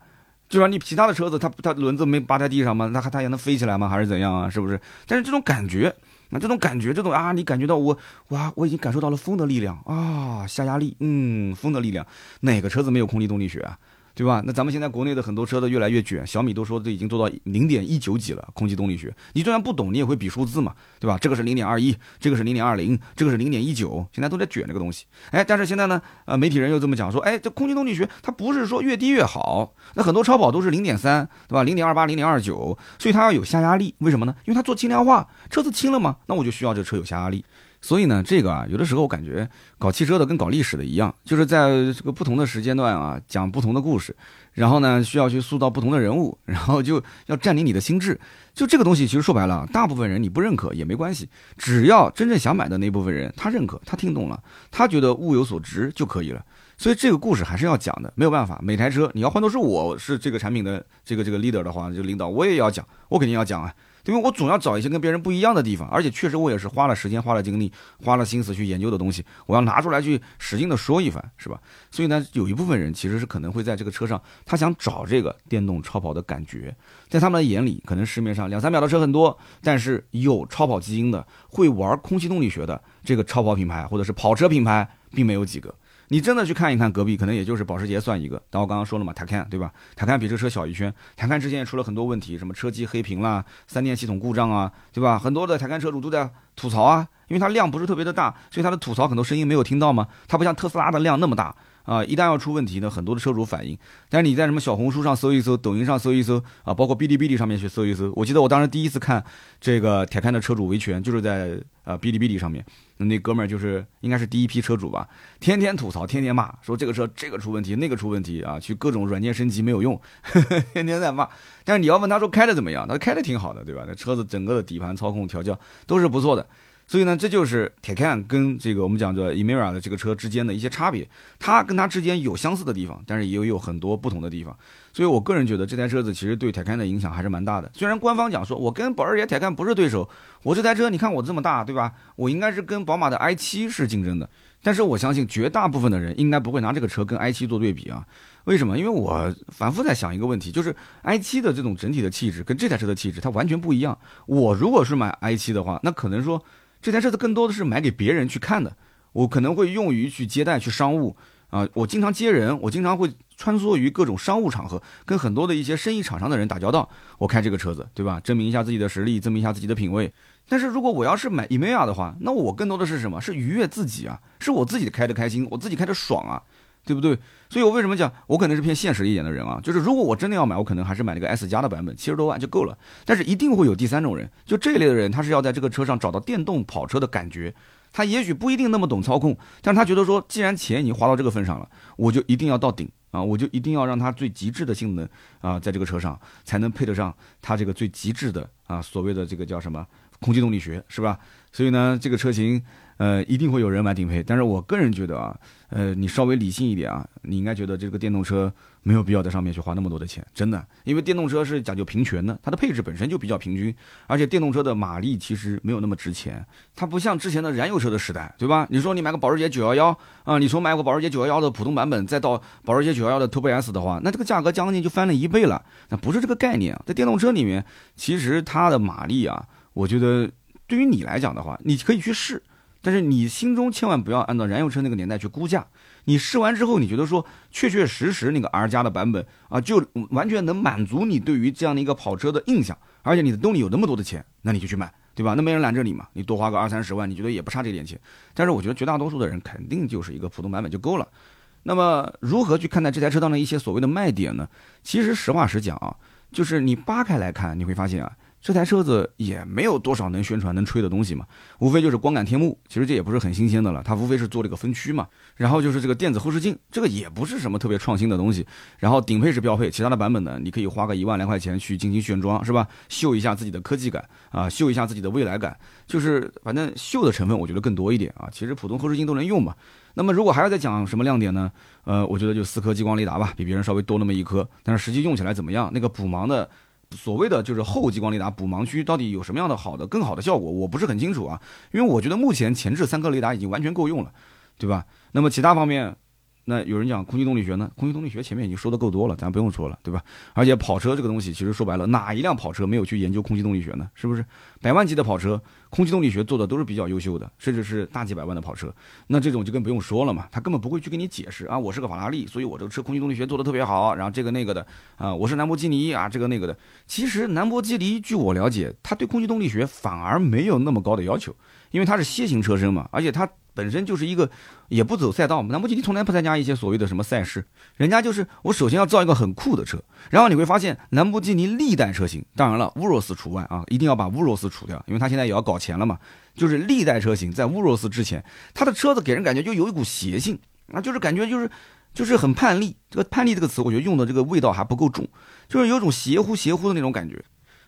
就说你其他的车子，它它轮子没扒在地上吗？它它也能飞起来吗？还是怎样啊？是不是？但是这种感觉。那这种感觉，这种啊，你感觉到我哇，我已经感受到了风的力量啊，下压力，嗯，风的力量，哪个车子没有空气动力学啊？对吧？那咱们现在国内的很多车都越来越卷，小米都说这已经做到零点一九几了，空气动力学。你就算不懂，你也会比数字嘛，对吧？这个是零点二一，这个是零点二零，这个是零点一九，现在都在卷这个东西。哎，但是现在呢，呃，媒体人又这么讲说，哎，这空气动力学它不是说越低越好，那很多超跑都是零点三，对吧？零点二八、零点二九，所以它要有下压力，为什么呢？因为它做轻量化，车子轻了嘛，那我就需要这车有下压力。所以呢，这个啊，有的时候我感觉搞汽车的跟搞历史的一样，就是在这个不同的时间段啊，讲不同的故事，然后呢，需要去塑造不同的人物，然后就要占领你的心智。就这个东西，其实说白了，大部分人你不认可也没关系，只要真正想买的那部分人他认可，他听懂了，他觉得物有所值就可以了。所以这个故事还是要讲的，没有办法，每台车你要换作是我是这个产品的这个这个 leader 的话，就领导我也要讲，我肯定要讲啊。因为我总要找一些跟别人不一样的地方，而且确实我也是花了时间、花了精力、花了心思去研究的东西，我要拿出来去使劲的说一番，是吧？所以呢，有一部分人其实是可能会在这个车上，他想找这个电动超跑的感觉，在他们的眼里，可能市面上两三秒的车很多，但是有超跑基因的、会玩空气动力学的这个超跑品牌或者是跑车品牌，并没有几个。你真的去看一看隔壁，可能也就是保时捷算一个。但我刚刚说了嘛，塔看对吧？塔看比这车小一圈。塔看之前也出了很多问题，什么车机黑屏啦、三电系统故障啊，对吧？很多的塔看车主都在吐槽啊，因为它量不是特别的大，所以它的吐槽很多声音没有听到吗？它不像特斯拉的量那么大。啊，一旦要出问题呢，很多的车主反映。但是你在什么小红书上搜一搜，抖音上搜一搜，啊，包括哔哩哔哩上面去搜一搜。我记得我当时第一次看这个铁看的车主维权，就是在呃哔哩哔哩上面。那哥们儿就是应该是第一批车主吧，天天吐槽，天天骂，说这个车这个出问题，那个出问题啊，去各种软件升级没有用，天天在骂。但是你要问他说开的怎么样，他开的挺好的，对吧？那车子整个的底盘操控调教都是不错的。所以呢，这就是铁 a 跟这个我们讲的 Emira 的这个车之间的一些差别。它跟它之间有相似的地方，但是也有很多不同的地方。所以我个人觉得这台车子其实对铁 a 的影响还是蛮大的。虽然官方讲说我跟保时捷铁 a 不是对手，我这台车你看我这么大，对吧？我应该是跟宝马的 i7 是竞争的。但是我相信绝大部分的人应该不会拿这个车跟 i7 做对比啊。为什么？因为我反复在想一个问题，就是 i7 的这种整体的气质跟这台车的气质它完全不一样。我如果是买 i7 的话，那可能说。这台车子更多的是买给别人去看的，我可能会用于去接待、去商务啊。我经常接人，我经常会穿梭于各种商务场合，跟很多的一些生意场上的人打交道。我开这个车子，对吧？证明一下自己的实力，证明一下自己的品味。但是如果我要是买 e m a i a 的话，那我更多的是什么？是愉悦自己啊，是我自己开的开心，我自己开的爽啊。对不对？所以我为什么讲我可能是偏现实一点的人啊？就是如果我真的要买，我可能还是买那个 S 加的版本，七十多万就够了。但是一定会有第三种人，就这一类的人，他是要在这个车上找到电动跑车的感觉。他也许不一定那么懂操控，但是他觉得说，既然钱已经花到这个份上了，我就一定要到顶啊！我就一定要让它最极致的性能啊，在这个车上才能配得上它这个最极致的啊，所谓的这个叫什么空气动力学，是吧？所以呢，这个车型。呃，一定会有人买顶配，但是我个人觉得啊，呃，你稍微理性一点啊，你应该觉得这个电动车没有必要在上面去花那么多的钱，真的，因为电动车是讲究平权的，它的配置本身就比较平均，而且电动车的马力其实没有那么值钱，它不像之前的燃油车的时代，对吧？你说你买个保时捷911啊，你从买个保时捷911的普通版本，再到保时捷911的 Turbo S 的话，那这个价格将近就翻了一倍了，那不是这个概念，在电动车里面，其实它的马力啊，我觉得对于你来讲的话，你可以去试。但是你心中千万不要按照燃油车那个年代去估价，你试完之后，你觉得说确确实实那个 R 加的版本啊，就完全能满足你对于这样的一个跑车的印象，而且你的兜里有那么多的钱，那你就去买，对吧？那没人拦着你嘛，你多花个二三十万，你觉得也不差这点钱。但是我觉得绝大多数的人肯定就是一个普通版本就够了。那么如何去看待这台车当中一些所谓的卖点呢？其实实话实讲啊，就是你扒开来看，你会发现啊。这台车子也没有多少能宣传、能吹的东西嘛，无非就是光感天幕，其实这也不是很新鲜的了，它无非是做了一个分区嘛。然后就是这个电子后视镜，这个也不是什么特别创新的东西。然后顶配是标配，其他的版本呢，你可以花个一万来块钱去进行选装，是吧？秀一下自己的科技感啊，秀一下自己的未来感，就是反正秀的成分我觉得更多一点啊。其实普通后视镜都能用嘛。那么如果还要再讲什么亮点呢？呃，我觉得就四颗激光雷达吧，比别人稍微多那么一颗，但是实际用起来怎么样？那个补盲的。所谓的就是后激光雷达补盲区到底有什么样的好的更好的效果，我不是很清楚啊，因为我觉得目前前置三颗雷达已经完全够用了，对吧？那么其他方面。那有人讲空气动力学呢？空气动力学前面已经说的够多了，咱不用说了，对吧？而且跑车这个东西，其实说白了，哪一辆跑车没有去研究空气动力学呢？是不是？百万级的跑车，空气动力学做的都是比较优秀的，甚至是大几百万的跑车，那这种就更不用说了嘛。他根本不会去跟你解释啊，我是个法拉利，所以我这个车空气动力学做的特别好，然后这个那个的啊，我是兰博基尼啊，这个那个的。其实兰博基尼，据我了解，他对空气动力学反而没有那么高的要求，因为它是楔形车身嘛，而且它。本身就是一个也不走赛道，兰博基尼从来不参加一些所谓的什么赛事，人家就是我首先要造一个很酷的车，然后你会发现兰博基尼历代车型，当然了，乌罗斯除外啊，一定要把乌罗斯除掉，因为他现在也要搞钱了嘛，就是历代车型在乌罗斯之前，他的车子给人感觉就有一股邪性啊，就是感觉就是就是很叛逆，这个叛逆这个词我觉得用的这个味道还不够重，就是有种邪乎邪乎的那种感觉。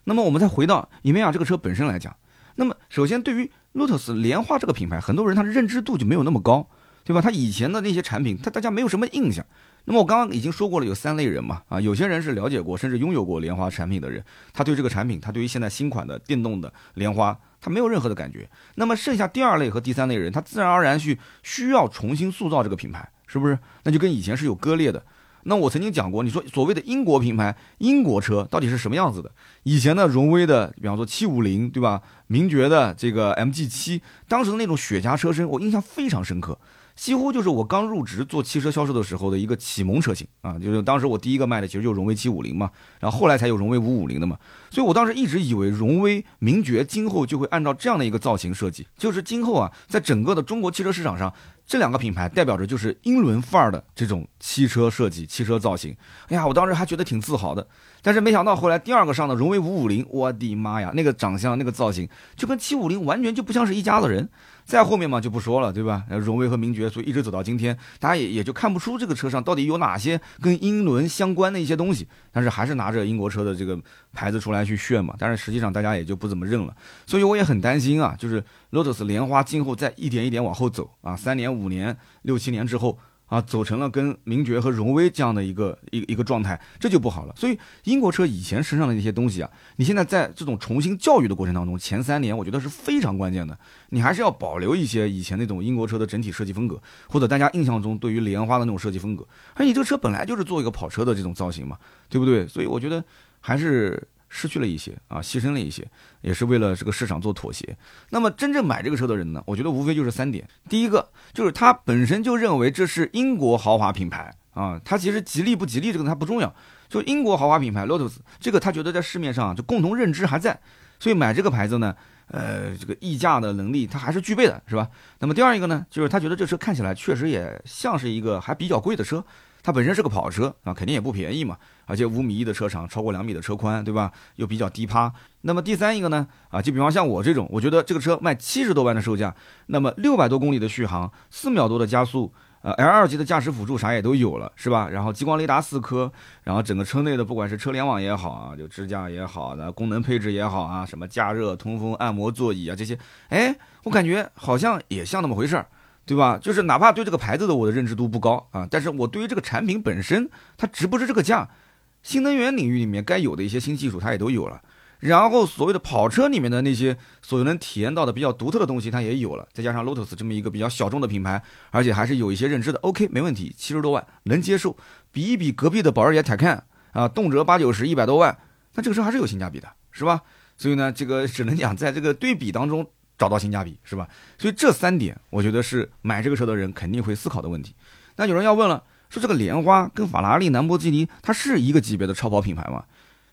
那么我们再回到伊梅亚这个车本身来讲，那么首先对于 Lotus 莲花这个品牌，很多人他的认知度就没有那么高，对吧？他以前的那些产品，他大家没有什么印象。那么我刚刚已经说过了，有三类人嘛，啊，有些人是了解过，甚至拥有过莲花产品的人，他对这个产品，他对于现在新款的电动的莲花，他没有任何的感觉。那么剩下第二类和第三类人，他自然而然去需要重新塑造这个品牌，是不是？那就跟以前是有割裂的。那我曾经讲过，你说所谓的英国品牌，英国车到底是什么样子的？以前的荣威的，比方说七五零，对吧？名爵的这个 MG 七，当时的那种雪茄车身，我印象非常深刻。几乎就是我刚入职做汽车销售的时候的一个启蒙车型啊，就是当时我第一个卖的其实就荣威七五零嘛，然后后来才有荣威五五零的嘛，所以我当时一直以为荣威名爵今后就会按照这样的一个造型设计，就是今后啊，在整个的中国汽车市场上，这两个品牌代表着就是英伦范儿的这种汽车设计、汽车造型。哎呀，我当时还觉得挺自豪的，但是没想到后来第二个上的荣威五五零，我的妈呀，那个长相、那个造型就跟七五零完全就不像是一家子人。再后面嘛就不说了，对吧？荣威和名爵，所以一直走到今天，大家也也就看不出这个车上到底有哪些跟英伦相关的一些东西，但是还是拿着英国车的这个牌子出来去炫嘛。但是实际上大家也就不怎么认了，所以我也很担心啊，就是 Lotus 莲花今后再一点一点往后走啊，三年、五年、六七年之后。啊，走成了跟名爵和荣威这样的一个一个一个状态，这就不好了。所以英国车以前身上的那些东西啊，你现在在这种重新教育的过程当中，前三年我觉得是非常关键的。你还是要保留一些以前那种英国车的整体设计风格，或者大家印象中对于莲花的那种设计风格。而你这个车本来就是做一个跑车的这种造型嘛，对不对？所以我觉得还是。失去了一些啊，牺牲了一些，也是为了这个市场做妥协。那么真正买这个车的人呢？我觉得无非就是三点。第一个就是他本身就认为这是英国豪华品牌啊，他其实吉利不吉利这个他不重要，就英国豪华品牌 Lotus 这个他觉得在市面上就共同认知还在，所以买这个牌子呢，呃，这个溢价的能力他还是具备的，是吧？那么第二一个呢，就是他觉得这车看起来确实也像是一个还比较贵的车。它本身是个跑车啊，肯定也不便宜嘛，而且五米一的车长，超过两米的车宽，对吧？又比较低趴。那么第三一个呢？啊，就比方像我这种，我觉得这个车卖七十多万的售价，那么六百多公里的续航，四秒多的加速，呃，L 二级的驾驶辅助啥也都有了，是吧？然后激光雷达四颗，然后整个车内的不管是车联网也好啊，就支架也好，那功能配置也好啊，什么加热、通风、按摩座椅啊这些，哎，我感觉好像也像那么回事儿。对吧？就是哪怕对这个牌子的我的认知度不高啊，但是我对于这个产品本身，它值不值这个价？新能源领域里面该有的一些新技术，它也都有了。然后所谓的跑车里面的那些所能体验到的比较独特的东西，它也有了。再加上 Lotus 这么一个比较小众的品牌，而且还是有一些认知的，OK，没问题，七十多万能接受。比一比隔壁的保时捷 Taycan 啊，动辄八九十、一百多万，那这个车还是有性价比的，是吧？所以呢，这个只能讲在这个对比当中。找到性价比是吧？所以这三点，我觉得是买这个车的人肯定会思考的问题。那有人要问了，说这个莲花跟法拉利、兰博基尼，它是一个级别的超跑品牌吗？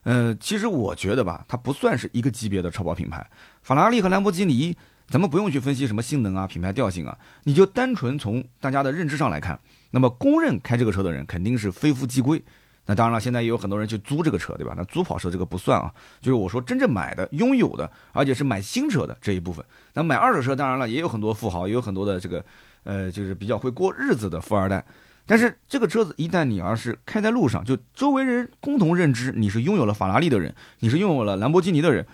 呃，其实我觉得吧，它不算是一个级别的超跑品牌。法拉利和兰博基尼，咱们不用去分析什么性能啊、品牌调性啊，你就单纯从大家的认知上来看，那么公认开这个车的人肯定是非富即贵。那当然了，现在也有很多人去租这个车，对吧？那租跑车这个不算啊，就是我说真正买的、拥有的，而且是买新车的这一部分。那买二手车，当然了，也有很多富豪，也有很多的这个，呃，就是比较会过日子的富二代。但是这个车子一旦你要是开在路上，就周围人共同认知你是拥有了法拉利的人，你是拥有了兰博基尼的人，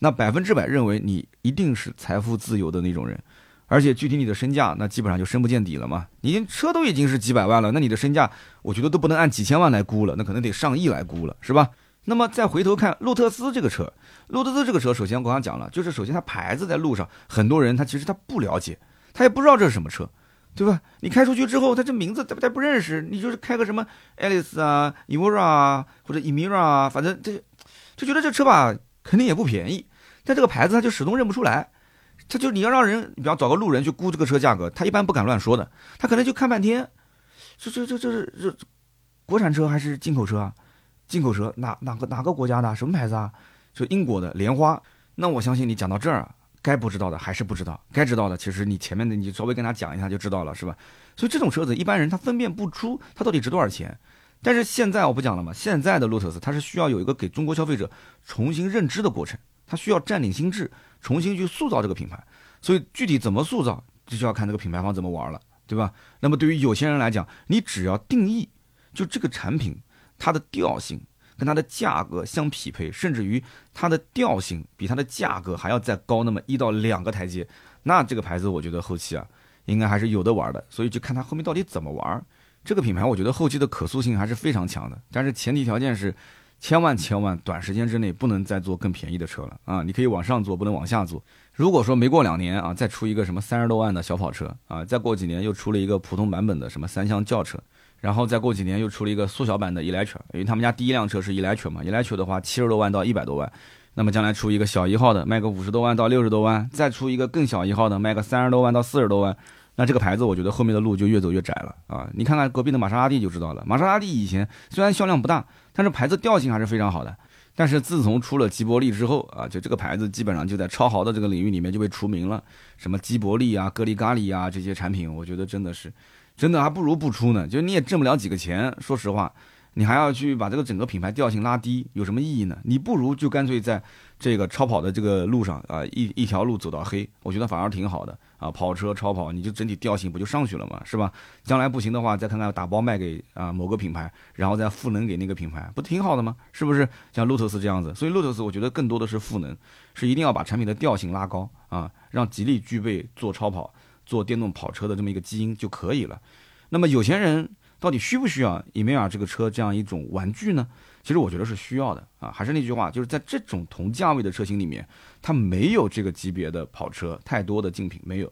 那百分之百认为你一定是财富自由的那种人。而且具体你的身价，那基本上就深不见底了嘛。你车都已经是几百万了，那你的身价，我觉得都不能按几千万来估了，那可能得上亿来估了，是吧？那么再回头看路特斯这个车，路特斯这个车，首先我刚刚讲了，就是首先它牌子在路上，很多人他其实他不了解，他也不知道这是什么车，对吧？你开出去之后，他这名字他他不认识，你就是开个什么 Alice 啊、Evora 啊或者 Emira 啊，反正这就觉得这车吧肯定也不便宜，但这个牌子他就始终认不出来。他就你要让人，比方找个路人去估这个车价格，他一般不敢乱说的，他可能就看半天，这这这这是这国产车还是进口车啊？进口车哪哪个哪个国家的？什么牌子啊？就英国的莲花。那我相信你讲到这儿，该不知道的还是不知道，该知道的其实你前面的你稍微跟他讲一下就知道了，是吧？所以这种车子一般人他分辨不出它到底值多少钱。但是现在我不讲了嘛，现在的路特斯它是需要有一个给中国消费者重新认知的过程，它需要占领心智。重新去塑造这个品牌，所以具体怎么塑造，这就要看这个品牌方怎么玩了，对吧？那么对于有些人来讲，你只要定义，就这个产品它的调性跟它的价格相匹配，甚至于它的调性比它的价格还要再高那么一到两个台阶，那这个牌子我觉得后期啊，应该还是有的玩的。所以就看它后面到底怎么玩。这个品牌我觉得后期的可塑性还是非常强的，但是前提条件是。千万千万，短时间之内不能再做更便宜的车了啊！你可以往上做，不能往下做。如果说没过两年啊，再出一个什么三十多万的小跑车啊，再过几年又出了一个普通版本的什么三厢轿车，然后再过几年又出了一个缩小版的 electra，因为他们家第一辆车是 electra 嘛，electra 的话七十多万到一百多万，那么将来出一个小一号的，卖个五十多万到六十多万，再出一个更小一号的，卖个三十多万到四十多万。那这个牌子，我觉得后面的路就越走越窄了啊！你看看隔壁的玛莎拉蒂就知道了。玛莎拉蒂以前虽然销量不大，但是牌子调性还是非常好的。但是自从出了吉伯利之后啊，就这个牌子基本上就在超豪的这个领域里面就被除名了。什么吉伯利啊、格力咖喱啊这些产品，我觉得真的是，真的还不如不出呢。就你也挣不了几个钱，说实话。你还要去把这个整个品牌调性拉低，有什么意义呢？你不如就干脆在这个超跑的这个路上啊，一一条路走到黑，我觉得反而挺好的啊。跑车、超跑，你就整体调性不就上去了嘛，是吧？将来不行的话，再看看打包卖给啊某个品牌，然后再赋能给那个品牌，不挺好的吗？是不是？像路特斯这样子，所以路特斯我觉得更多的是赋能，是一定要把产品的调性拉高啊，让吉利具备做超跑、做电动跑车的这么一个基因就可以了。那么有钱人。到底需不需要伊梅尔这个车这样一种玩具呢？其实我觉得是需要的啊。还是那句话，就是在这种同价位的车型里面，它没有这个级别的跑车太多的竞品，没有。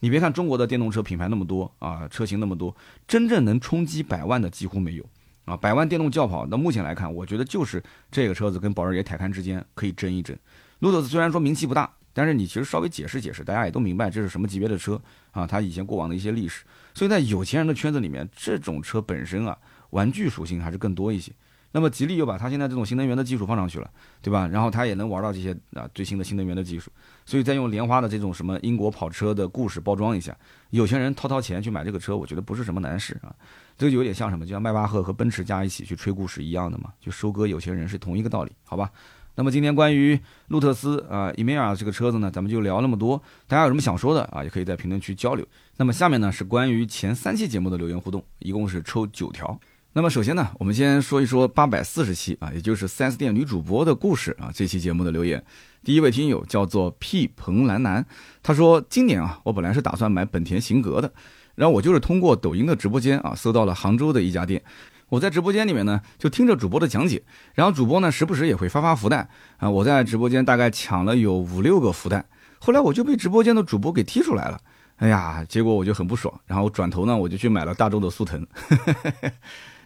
你别看中国的电动车品牌那么多啊，车型那么多，真正能冲击百万的几乎没有啊。百万电动轿跑，那目前来看，我觉得就是这个车子跟保时捷泰坦之间可以争一争。路特斯虽然说名气不大。但是你其实稍微解释解释，大家也都明白这是什么级别的车啊？它以前过往的一些历史，所以在有钱人的圈子里面，这种车本身啊，玩具属性还是更多一些。那么吉利又把它现在这种新能源的技术放上去了，对吧？然后它也能玩到这些啊最新的新能源的技术，所以再用莲花的这种什么英国跑车的故事包装一下，有钱人掏掏钱去买这个车，我觉得不是什么难事啊。这个有点像什么？就像迈巴赫和奔驰加一起去吹故事一样的嘛，就收割有钱人是同一个道理，好吧？那么今天关于路特斯啊，伊梅尔这个车子呢，咱们就聊那么多。大家有什么想说的啊，也可以在评论区交流。那么下面呢是关于前三期节目的留言互动，一共是抽九条。那么首先呢，我们先说一说八百四十期啊，也就是 4S 店女主播的故事啊。这期节目的留言，第一位听友叫做 P 彭兰兰，他说今年啊，我本来是打算买本田型格的，然后我就是通过抖音的直播间啊，搜到了杭州的一家店。我在直播间里面呢，就听着主播的讲解，然后主播呢时不时也会发发福袋啊。我在直播间大概抢了有五六个福袋，后来我就被直播间的主播给踢出来了。哎呀，结果我就很不爽，然后转头呢我就去买了大众的速腾。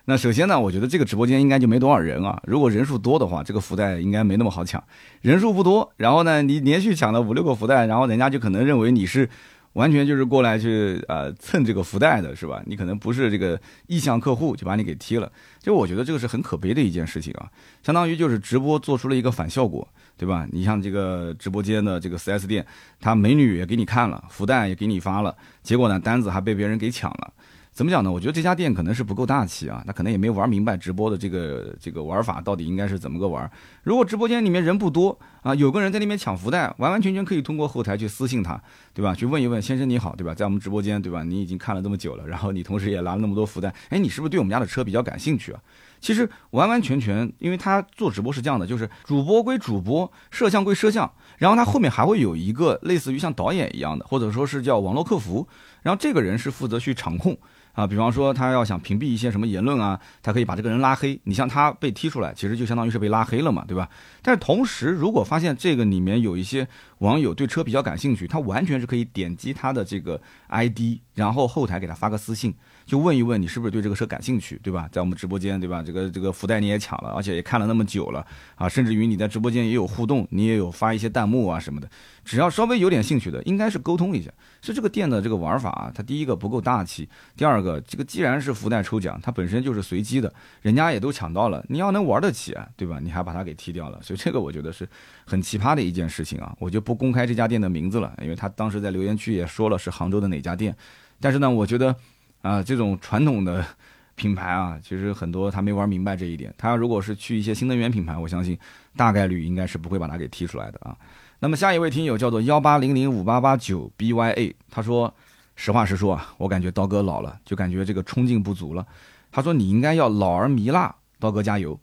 那首先呢，我觉得这个直播间应该就没多少人啊。如果人数多的话，这个福袋应该没那么好抢。人数不多，然后呢你连续抢了五六个福袋，然后人家就可能认为你是。完全就是过来去呃蹭这个福袋的是吧？你可能不是这个意向客户，就把你给踢了。就我觉得这个是很可悲的一件事情啊，相当于就是直播做出了一个反效果，对吧？你像这个直播间的这个 4S 店，他美女也给你看了，福袋也给你发了，结果呢单子还被别人给抢了。怎么讲呢？我觉得这家店可能是不够大气啊，他可能也没玩明白直播的这个这个玩法到底应该是怎么个玩。如果直播间里面人不多啊，有个人在那边抢福袋，完完全全可以通过后台去私信他，对吧？去问一问先生你好，对吧？在我们直播间，对吧？你已经看了这么久了，然后你同时也拿了那么多福袋，哎，你是不是对我们家的车比较感兴趣啊？其实完完全全，因为他做直播是这样的，就是主播归主播，摄像归摄像，然后他后面还会有一个类似于像导演一样的，或者说是叫网络客服，然后这个人是负责去场控。啊，比方说他要想屏蔽一些什么言论啊，他可以把这个人拉黑。你像他被踢出来，其实就相当于是被拉黑了嘛，对吧？但是同时，如果发现这个里面有一些网友对车比较感兴趣，他完全是可以点击他的这个 ID，然后后台给他发个私信。就问一问你是不是对这个车感兴趣，对吧？在我们直播间，对吧？这个这个福袋你也抢了，而且也看了那么久了啊，甚至于你在直播间也有互动，你也有发一些弹幕啊什么的。只要稍微有点兴趣的，应该是沟通一下。是这个店的这个玩法啊，它第一个不够大气，第二个这个既然是福袋抽奖，它本身就是随机的，人家也都抢到了，你要能玩得起啊，对吧？你还把它给踢掉了，所以这个我觉得是很奇葩的一件事情啊。我就不公开这家店的名字了，因为他当时在留言区也说了是杭州的哪家店，但是呢，我觉得。啊，这种传统的 品牌啊，其实很多他没玩明白这一点。他如果是去一些新能源品牌，我相信大概率应该是不会把它给踢出来的啊。那么下一位听友叫做幺八零零五八八九 bya，他说：“实话实说啊，我感觉刀哥老了，就感觉这个冲劲不足了。”他说：“你应该要老而弥辣，刀哥加油。”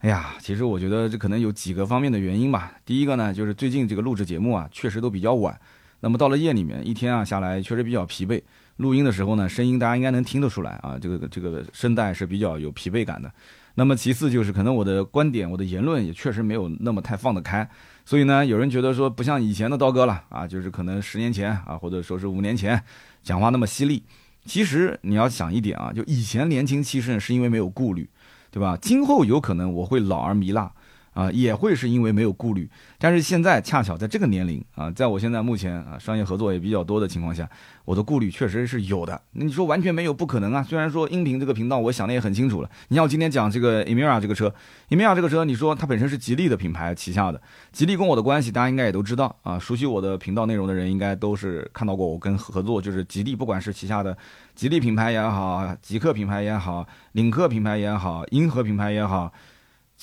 哎呀，其实我觉得这可能有几个方面的原因吧。第一个呢，就是最近这个录制节目啊，确实都比较晚。那么到了夜里面，一天啊下来，确实比较疲惫。录音的时候呢，声音大家应该能听得出来啊，这个这个声带是比较有疲惫感的。那么其次就是可能我的观点、我的言论也确实没有那么太放得开，所以呢，有人觉得说不像以前的刀哥了啊，就是可能十年前啊，或者说是五年前讲话那么犀利。其实你要想一点啊，就以前年轻气盛是因为没有顾虑，对吧？今后有可能我会老而糜烂。啊，也会是因为没有顾虑，但是现在恰巧在这个年龄啊，在我现在目前啊商业合作也比较多的情况下，我的顾虑确实是有的。那你说完全没有不可能啊？虽然说音频这个频道我想的也很清楚了。你像我今天讲这个 Emira 这个车，Emira 这个车，你说它本身是吉利的品牌旗下的，吉利跟我的关系大家应该也都知道啊。熟悉我的频道内容的人应该都是看到过我跟合作，就是吉利，不管是旗下的吉利品牌也好，极客品牌也好，领克品牌也好，银河品牌也好。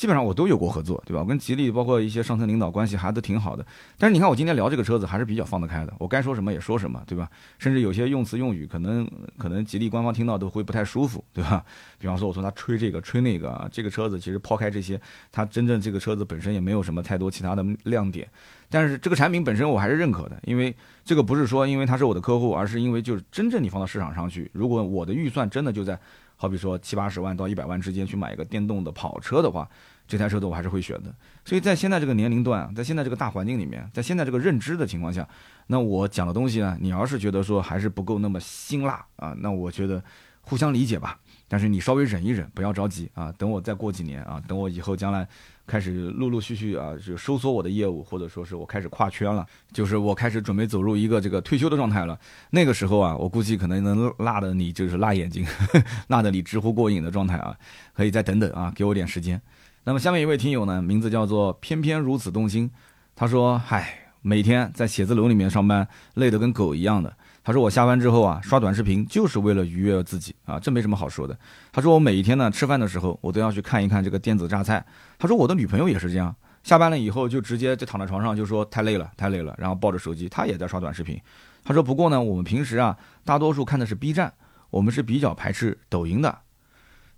基本上我都有过合作，对吧？我跟吉利包括一些上层领导关系还都挺好的。但是你看我今天聊这个车子还是比较放得开的，我该说什么也说什么，对吧？甚至有些用词用语可能可能吉利官方听到都会不太舒服，对吧？比方说我说他吹这个吹那个，这个车子其实抛开这些，它真正这个车子本身也没有什么太多其他的亮点。但是这个产品本身我还是认可的，因为这个不是说因为他是我的客户，而是因为就是真正你放到市场上去，如果我的预算真的就在。好比说七八十万到一百万之间去买一个电动的跑车的话，这台车子我还是会选的。所以在现在这个年龄段，在现在这个大环境里面，在现在这个认知的情况下，那我讲的东西呢，你要是觉得说还是不够那么辛辣啊，那我觉得互相理解吧。但是你稍微忍一忍，不要着急啊，等我再过几年啊，等我以后将来。开始陆陆续续啊，就收缩我的业务，或者说是我开始跨圈了，就是我开始准备走入一个这个退休的状态了。那个时候啊，我估计可能能辣的你就是辣眼睛，辣的你直呼过瘾的状态啊，可以再等等啊，给我点时间。那么下面一位听友呢，名字叫做偏偏如此动心，他说：嗨，每天在写字楼里面上班，累得跟狗一样的。他说我下班之后啊，刷短视频就是为了愉悦自己啊，这没什么好说的。他说我每一天呢吃饭的时候，我都要去看一看这个电子榨菜。他说我的女朋友也是这样，下班了以后就直接就躺在床上就说太累了太累了，然后抱着手机，他也在刷短视频。他说不过呢，我们平时啊大多数看的是 B 站，我们是比较排斥抖音的。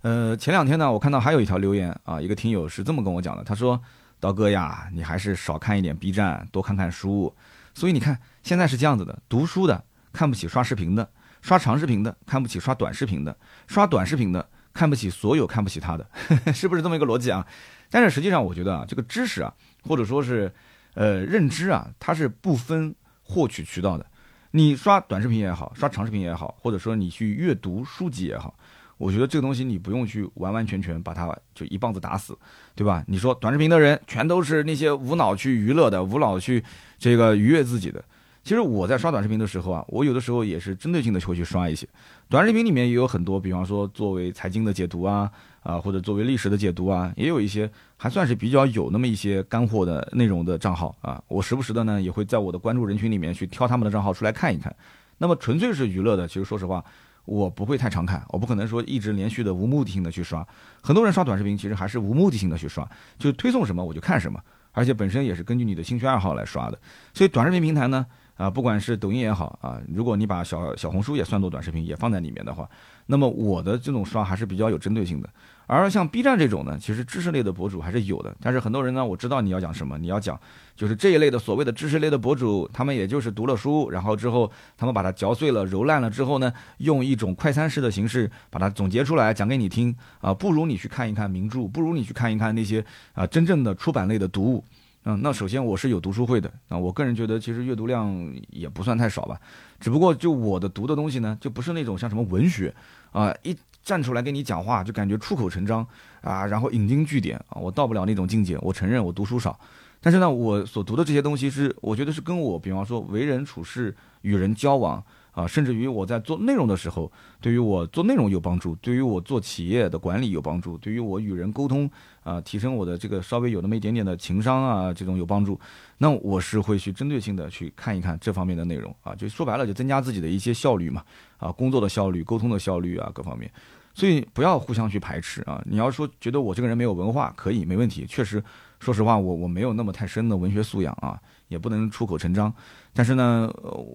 呃，前两天呢我看到还有一条留言啊，一个听友是这么跟我讲的，他说刀哥呀，你还是少看一点 B 站，多看看书。所以你看现在是这样子的，读书的。看不起刷视频的，刷长视频的看不起刷短视频的，刷短视频的看不起所有看不起他的，是不是这么一个逻辑啊？但是实际上，我觉得啊，这个知识啊，或者说是呃认知啊，它是不分获取渠道的。你刷短视频也好，刷长视频也好，或者说你去阅读书籍也好，我觉得这个东西你不用去完完全全把它就一棒子打死，对吧？你说短视频的人全都是那些无脑去娱乐的，无脑去这个愉悦自己的。其实我在刷短视频的时候啊，我有的时候也是针对性的会去刷一些短视频，里面也有很多，比方说作为财经的解读啊，啊或者作为历史的解读啊，也有一些还算是比较有那么一些干货的内容的账号啊，我时不时的呢也会在我的关注人群里面去挑他们的账号出来看一看。那么纯粹是娱乐的，其实说实话，我不会太常看，我不可能说一直连续的无目的性的去刷。很多人刷短视频其实还是无目的性的去刷，就推送什么我就看什么，而且本身也是根据你的兴趣爱好来刷的。所以短视频平台呢，啊，不管是抖音也好啊，如果你把小小红书也算作短视频也放在里面的话，那么我的这种刷还是比较有针对性的。而像 B 站这种呢，其实知识类的博主还是有的，但是很多人呢，我知道你要讲什么，你要讲就是这一类的所谓的知识类的博主，他们也就是读了书，然后之后他们把它嚼碎了、揉烂了之后呢，用一种快餐式的形式把它总结出来讲给你听啊，不如你去看一看名著，不如你去看一看那些啊真正的出版类的读物。嗯，那首先我是有读书会的啊，我个人觉得其实阅读量也不算太少吧，只不过就我的读的东西呢，就不是那种像什么文学啊一。站出来跟你讲话，就感觉出口成章啊，然后引经据典啊，我到不了那种境界。我承认我读书少，但是呢，我所读的这些东西是，我觉得是跟我，比方说为人处事、与人交往啊，甚至于我在做内容的时候，对于我做内容有帮助，对于我做企业的管理有帮助，对于我与人沟通啊，提升我的这个稍微有那么一点点的情商啊，这种有帮助。那我是会去针对性的去看一看这方面的内容啊，就说白了，就增加自己的一些效率嘛，啊，工作的效率、沟通的效率啊，各方面。所以不要互相去排斥啊！你要说觉得我这个人没有文化，可以没问题。确实，说实话，我我没有那么太深的文学素养啊，也不能出口成章。但是呢，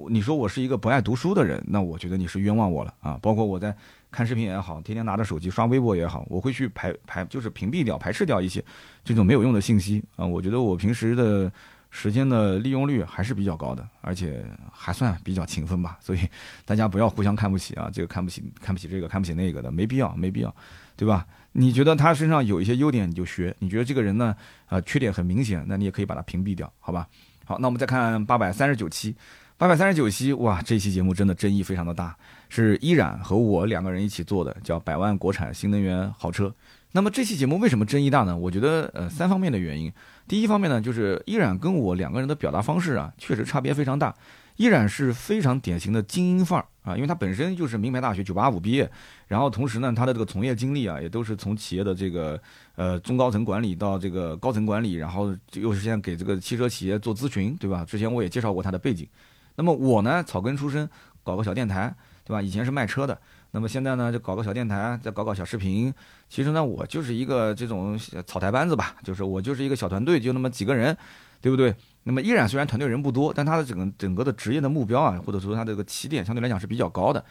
你说我是一个不爱读书的人，那我觉得你是冤枉我了啊！包括我在看视频也好，天天拿着手机刷微博也好，我会去排排，就是屏蔽掉、排斥掉一些这种没有用的信息啊！我觉得我平时的。时间的利用率还是比较高的，而且还算比较勤奋吧，所以大家不要互相看不起啊，这个看不起看不起这个看不起那个的，没必要没必要，对吧？你觉得他身上有一些优点你就学，你觉得这个人呢啊缺点很明显，那你也可以把他屏蔽掉，好吧？好，那我们再看八百三十九期，八百三十九期哇，这期节目真的争议非常的大，是依然和我两个人一起做的，叫百万国产新能源豪车。那么这期节目为什么争议大呢？我觉得呃三方面的原因。第一方面呢，就是依然跟我两个人的表达方式啊，确实差别非常大。依然是非常典型的精英范儿啊，因为他本身就是名牌大学九八五毕业，然后同时呢，他的这个从业经历啊，也都是从企业的这个呃中高层管理到这个高层管理，然后又是现在给这个汽车企业做咨询，对吧？之前我也介绍过他的背景。那么我呢，草根出身，搞个小电台，对吧？以前是卖车的。那么现在呢，就搞个小电台，再搞搞小视频。其实呢，我就是一个这种草台班子吧，就是我就是一个小团队，就那么几个人，对不对？那么依然虽然团队人不多，但他的整个整个的职业的目标啊，或者说他这个起点相对来讲是比较高的，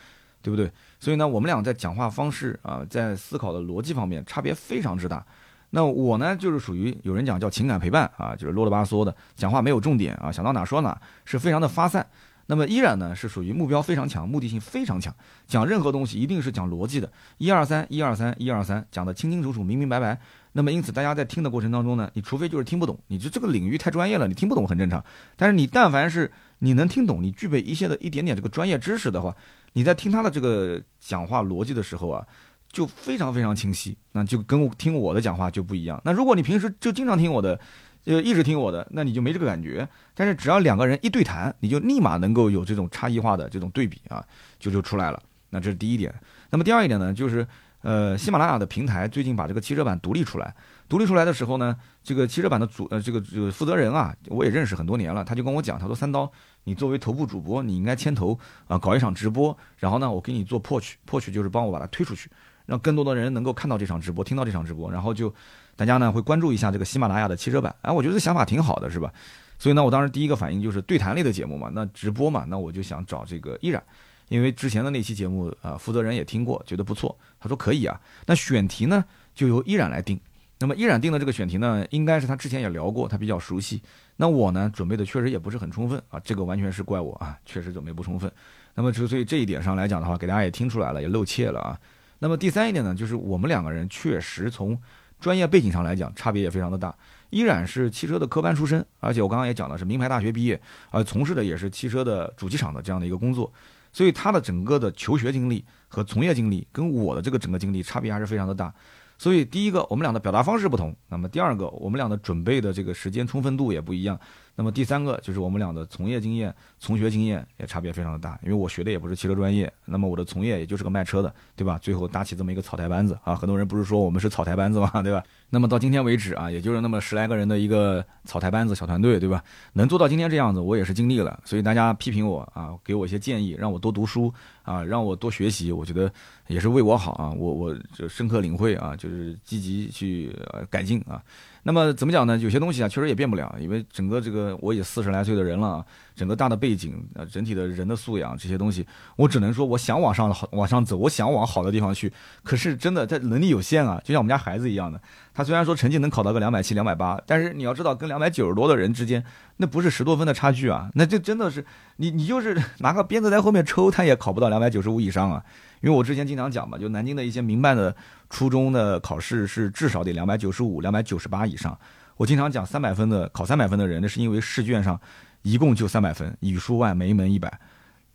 对不对？所以呢，我们俩在讲话方式啊，在思考的逻辑方面差别非常之大。那我呢，就是属于有人讲叫情感陪伴啊，就是啰里吧嗦的讲话没有重点啊，想到哪说哪，是非常的发散。那么依然呢是属于目标非常强，目的性非常强，讲任何东西一定是讲逻辑的，一二三，一二三，一二三，讲的清清楚楚、明明白白。那么因此大家在听的过程当中呢，你除非就是听不懂，你就这个领域太专业了，你听不懂很正常。但是你但凡是你能听懂，你具备一些的一点点这个专业知识的话，你在听他的这个讲话逻辑的时候啊，就非常非常清晰，那就跟听我的讲话就不一样。那如果你平时就经常听我的。就一直听我的，那你就没这个感觉。但是只要两个人一对谈，你就立马能够有这种差异化的这种对比啊，就就出来了。那这是第一点。那么第二一点呢，就是呃，喜马拉雅的平台最近把这个汽车版独立出来。独立出来的时候呢，这个汽车版的主呃这个这个负责人啊，我也认识很多年了，他就跟我讲，他说三刀，你作为头部主播，你应该牵头啊，搞一场直播，然后呢，我给你做破取，破取就是帮我把它推出去，让更多的人能够看到这场直播，听到这场直播，然后就。大家呢会关注一下这个喜马拉雅的汽车版，哎，我觉得想法挺好的，是吧？所以呢，我当时第一个反应就是对谈类的节目嘛，那直播嘛，那我就想找这个依然，因为之前的那期节目啊，负责人也听过，觉得不错，他说可以啊。那选题呢就由依然来定，那么依然定的这个选题呢，应该是他之前也聊过，他比较熟悉。那我呢准备的确实也不是很充分啊，这个完全是怪我啊，确实准备不充分。那么所以这一点上来讲的话，给大家也听出来了，也露怯了啊。那么第三一点呢，就是我们两个人确实从。专业背景上来讲，差别也非常的大。依然是汽车的科班出身，而且我刚刚也讲了，是名牌大学毕业，而从事的也是汽车的主机厂的这样的一个工作，所以他的整个的求学经历和从业经历跟我的这个整个经历差别还是非常的大。所以第一个，我们俩的表达方式不同；那么第二个，我们俩的准备的这个时间充分度也不一样。那么第三个就是我们俩的从业经验、从学经验也差别非常的大，因为我学的也不是汽车专业，那么我的从业也就是个卖车的，对吧？最后搭起这么一个草台班子啊，很多人不是说我们是草台班子嘛？对吧？那么到今天为止啊，也就是那么十来个人的一个草台班子、小团队，对吧？能做到今天这样子，我也是尽力了。所以大家批评我啊，给我一些建议，让我多读书啊，让我多学习，我觉得也是为我好啊。我我就深刻领会啊，就是积极去改进啊。那么怎么讲呢？有些东西啊，确实也变不了，因为整个这个我也四十来岁的人了，整个大的背景啊，整体的人的素养这些东西，我只能说我想往上好往上走，我想往好的地方去，可是真的他能力有限啊，就像我们家孩子一样的，他虽然说成绩能考到个两百七、两百八，但是你要知道，跟两百九十多的人之间，那不是十多分的差距啊，那这真的是你你就是拿个鞭子在后面抽，他也考不到两百九十五以上啊。因为我之前经常讲嘛，就南京的一些民办的初中的考试是至少得两百九十五、两百九十八以上。我经常讲三百分的考三百分的人，那是因为试卷上一共就三百分，语数外每一门一百。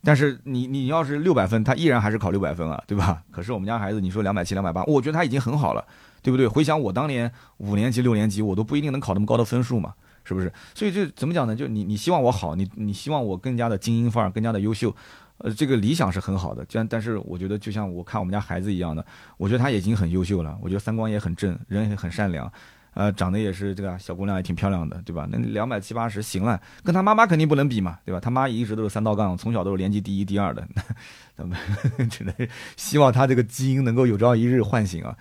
但是你你要是六百分，他依然还是考六百分啊，对吧？可是我们家孩子，你说两百七、两百八，我觉得他已经很好了，对不对？回想我当年五年级、六年级，我都不一定能考那么高的分数嘛，是不是？所以就怎么讲呢？就你你希望我好，你你希望我更加的精英范儿，更加的优秀。呃，这个理想是很好的，但但是我觉得就像我看我们家孩子一样的，我觉得他已经很优秀了，我觉得三观也很正，人也很善良，呃，长得也是这个小姑娘也挺漂亮的，对吧？那两百七八十行了，跟他妈妈肯定不能比嘛，对吧？他妈一直都是三道杠，从小都是年级第一、第二的，咱们只能希望他这个基因能够有朝一日唤醒啊，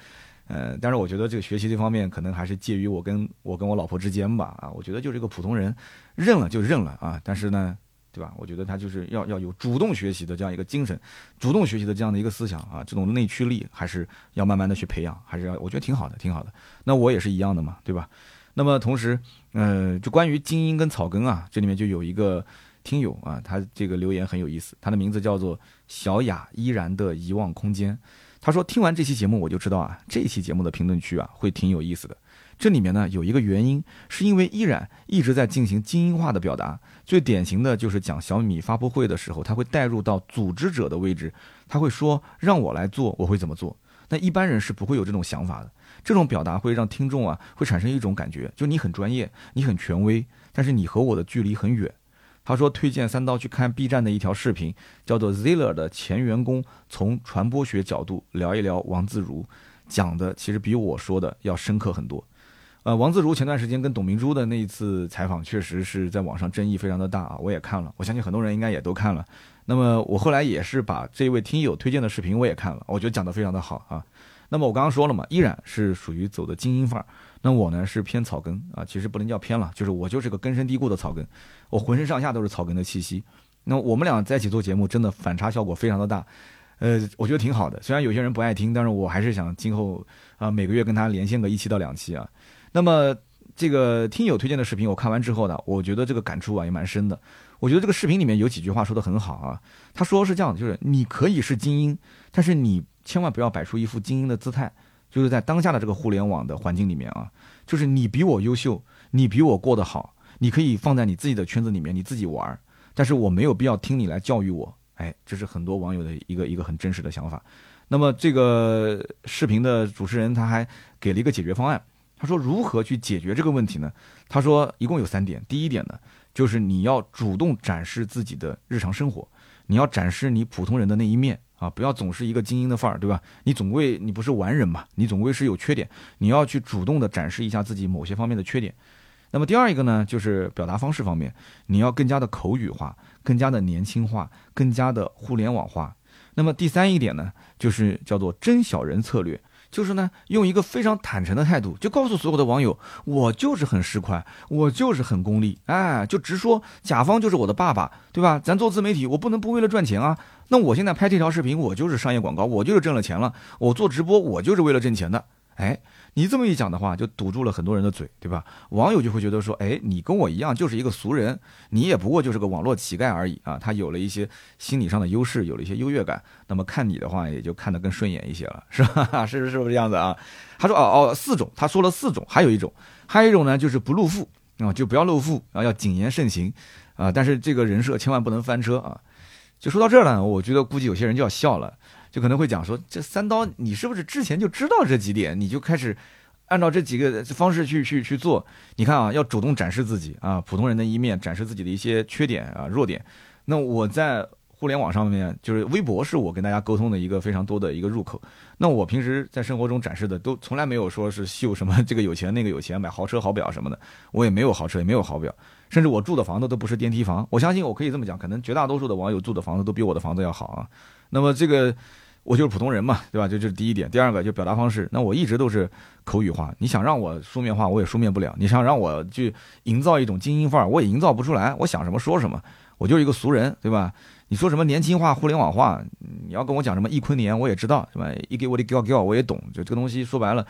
呃，但是我觉得这个学习这方面可能还是介于我跟我跟我老婆之间吧，啊，我觉得就是一个普通人，认了就认了啊，但是呢。对吧？我觉得他就是要要有主动学习的这样一个精神，主动学习的这样的一个思想啊，这种内驱力还是要慢慢的去培养，还是要我觉得挺好的，挺好的。那我也是一样的嘛，对吧？那么同时，呃，就关于精英跟草根啊，这里面就有一个听友啊，他这个留言很有意思，他的名字叫做小雅依然的遗忘空间。他说听完这期节目，我就知道啊，这期节目的评论区啊会挺有意思的。这里面呢有一个原因，是因为依然一直在进行精英化的表达。最典型的就是讲小米发布会的时候，他会带入到组织者的位置，他会说让我来做，我会怎么做？那一般人是不会有这种想法的。这种表达会让听众啊会产生一种感觉，就你很专业，你很权威，但是你和我的距离很远。他说推荐三刀去看 B 站的一条视频，叫做 Ziller 的前员工从传播学角度聊一聊王自如，讲的其实比我说的要深刻很多。呃，王自如前段时间跟董明珠的那一次采访，确实是在网上争议非常的大啊，我也看了，我相信很多人应该也都看了。那么我后来也是把这位听友推荐的视频我也看了，我觉得讲的非常的好啊。那么我刚刚说了嘛，依然是属于走的精英范儿，那我呢是偏草根啊，其实不能叫偏了，就是我就是个根深蒂固的草根，我浑身上下都是草根的气息。那我们俩在一起做节目，真的反差效果非常的大，呃，我觉得挺好的。虽然有些人不爱听，但是我还是想今后啊每个月跟他连线个一期到两期啊。那么这个听友推荐的视频，我看完之后呢，我觉得这个感触啊也蛮深的。我觉得这个视频里面有几句话说的很好啊。他说是这样的，就是你可以是精英，但是你千万不要摆出一副精英的姿态。就是在当下的这个互联网的环境里面啊，就是你比我优秀，你比我过得好，你可以放在你自己的圈子里面你自己玩，但是我没有必要听你来教育我。哎，这是很多网友的一个一个很真实的想法。那么这个视频的主持人他还给了一个解决方案。他说：“如何去解决这个问题呢？”他说：“一共有三点。第一点呢，就是你要主动展示自己的日常生活，你要展示你普通人的那一面啊，不要总是一个精英的范儿，对吧？你总归你不是完人嘛，你总归是有缺点，你要去主动的展示一下自己某些方面的缺点。那么第二一个呢，就是表达方式方面，你要更加的口语化，更加的年轻化，更加的互联网化。那么第三一点呢，就是叫做真小人策略。”就是呢，用一个非常坦诚的态度，就告诉所有的网友，我就是很市侩，我就是很功利，哎，就直说，甲方就是我的爸爸，对吧？咱做自媒体，我不能不为了赚钱啊。那我现在拍这条视频，我就是商业广告，我就是挣了钱了。我做直播，我就是为了挣钱的，哎。你这么一讲的话，就堵住了很多人的嘴，对吧？网友就会觉得说，哎，你跟我一样，就是一个俗人，你也不过就是个网络乞丐而已啊。他有了一些心理上的优势，有了一些优越感，那么看你的话，也就看得更顺眼一些了，是吧？是是不是这样子啊？他说，哦哦，四种，他说了四种，还有一种，还有一种呢，就是不露富啊，就不要露富啊，要谨言慎行啊。但是这个人设千万不能翻车啊。就说到这儿呢，我觉得估计有些人就要笑了。就可能会讲说，这三刀你是不是之前就知道这几点，你就开始按照这几个方式去去去做？你看啊，要主动展示自己啊，普通人的一面，展示自己的一些缺点啊、弱点。那我在互联网上面，就是微博是我跟大家沟通的一个非常多的一个入口。那我平时在生活中展示的都从来没有说是秀什么这个有钱那个有钱，买豪车豪表什么的，我也没有豪车也没有豪表，甚至我住的房子都不是电梯房。我相信我可以这么讲，可能绝大多数的网友住的房子都比我的房子要好啊。那么这个。我就是普通人嘛，对吧？就这是第一点。第二个就表达方式，那我一直都是口语化。你想让我书面化，我也书面不了；你想让我去营造一种精英范儿，我也营造不出来。我想什么说什么，我就是一个俗人，对吧？你说什么年轻化、互联网化，你要跟我讲什么易坤年，我也知道，是吧？一给我的 gal gal，我也懂。就这个东西说白了。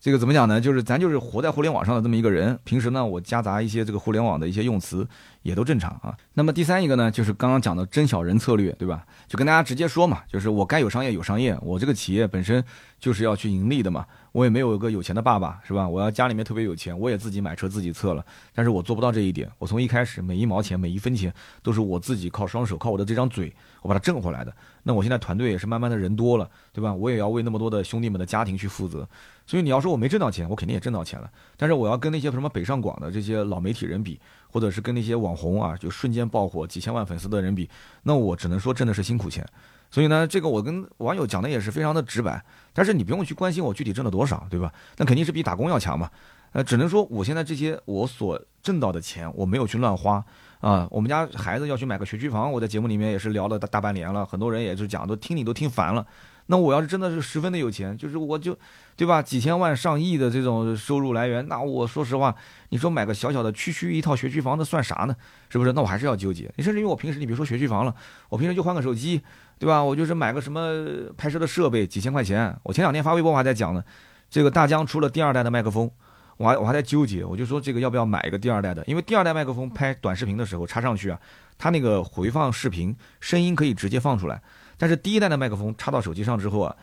这个怎么讲呢？就是咱就是活在互联网上的这么一个人，平时呢我夹杂一些这个互联网的一些用词也都正常啊。那么第三一个呢，就是刚刚讲的真小人策略，对吧？就跟大家直接说嘛，就是我该有商业有商业，我这个企业本身就是要去盈利的嘛。我也没有个有钱的爸爸，是吧？我要家里面特别有钱，我也自己买车自己测了，但是我做不到这一点。我从一开始每一毛钱每一分钱都是我自己靠双手靠我的这张嘴我把它挣回来的。那我现在团队也是慢慢的人多了，对吧？我也要为那么多的兄弟们的家庭去负责。所以你要说我没挣到钱，我肯定也挣到钱了。但是我要跟那些什么北上广的这些老媒体人比，或者是跟那些网红啊，就瞬间爆火几千万粉丝的人比，那我只能说挣的是辛苦钱。所以呢，这个我跟网友讲的也是非常的直白。但是你不用去关心我具体挣了多少，对吧？那肯定是比打工要强嘛。呃，只能说我现在这些我所挣到的钱，我没有去乱花啊。我们家孩子要去买个学区房，我在节目里面也是聊了大大半年了，很多人也是讲，都听你都听烦了。那我要是真的是十分的有钱，就是我就，对吧？几千万、上亿的这种收入来源，那我说实话，你说买个小小的区区一套学区房，那算啥呢？是不是？那我还是要纠结。你甚至于我平时，你比如说学区房了，我平时就换个手机，对吧？我就是买个什么拍摄的设备，几千块钱。我前两天发微博我还在讲呢，这个大疆出了第二代的麦克风，我还我还在纠结，我就说这个要不要买一个第二代的？因为第二代麦克风拍短视频的时候插上去啊，它那个回放视频声音可以直接放出来。但是第一代的麦克风插到手机上之后啊，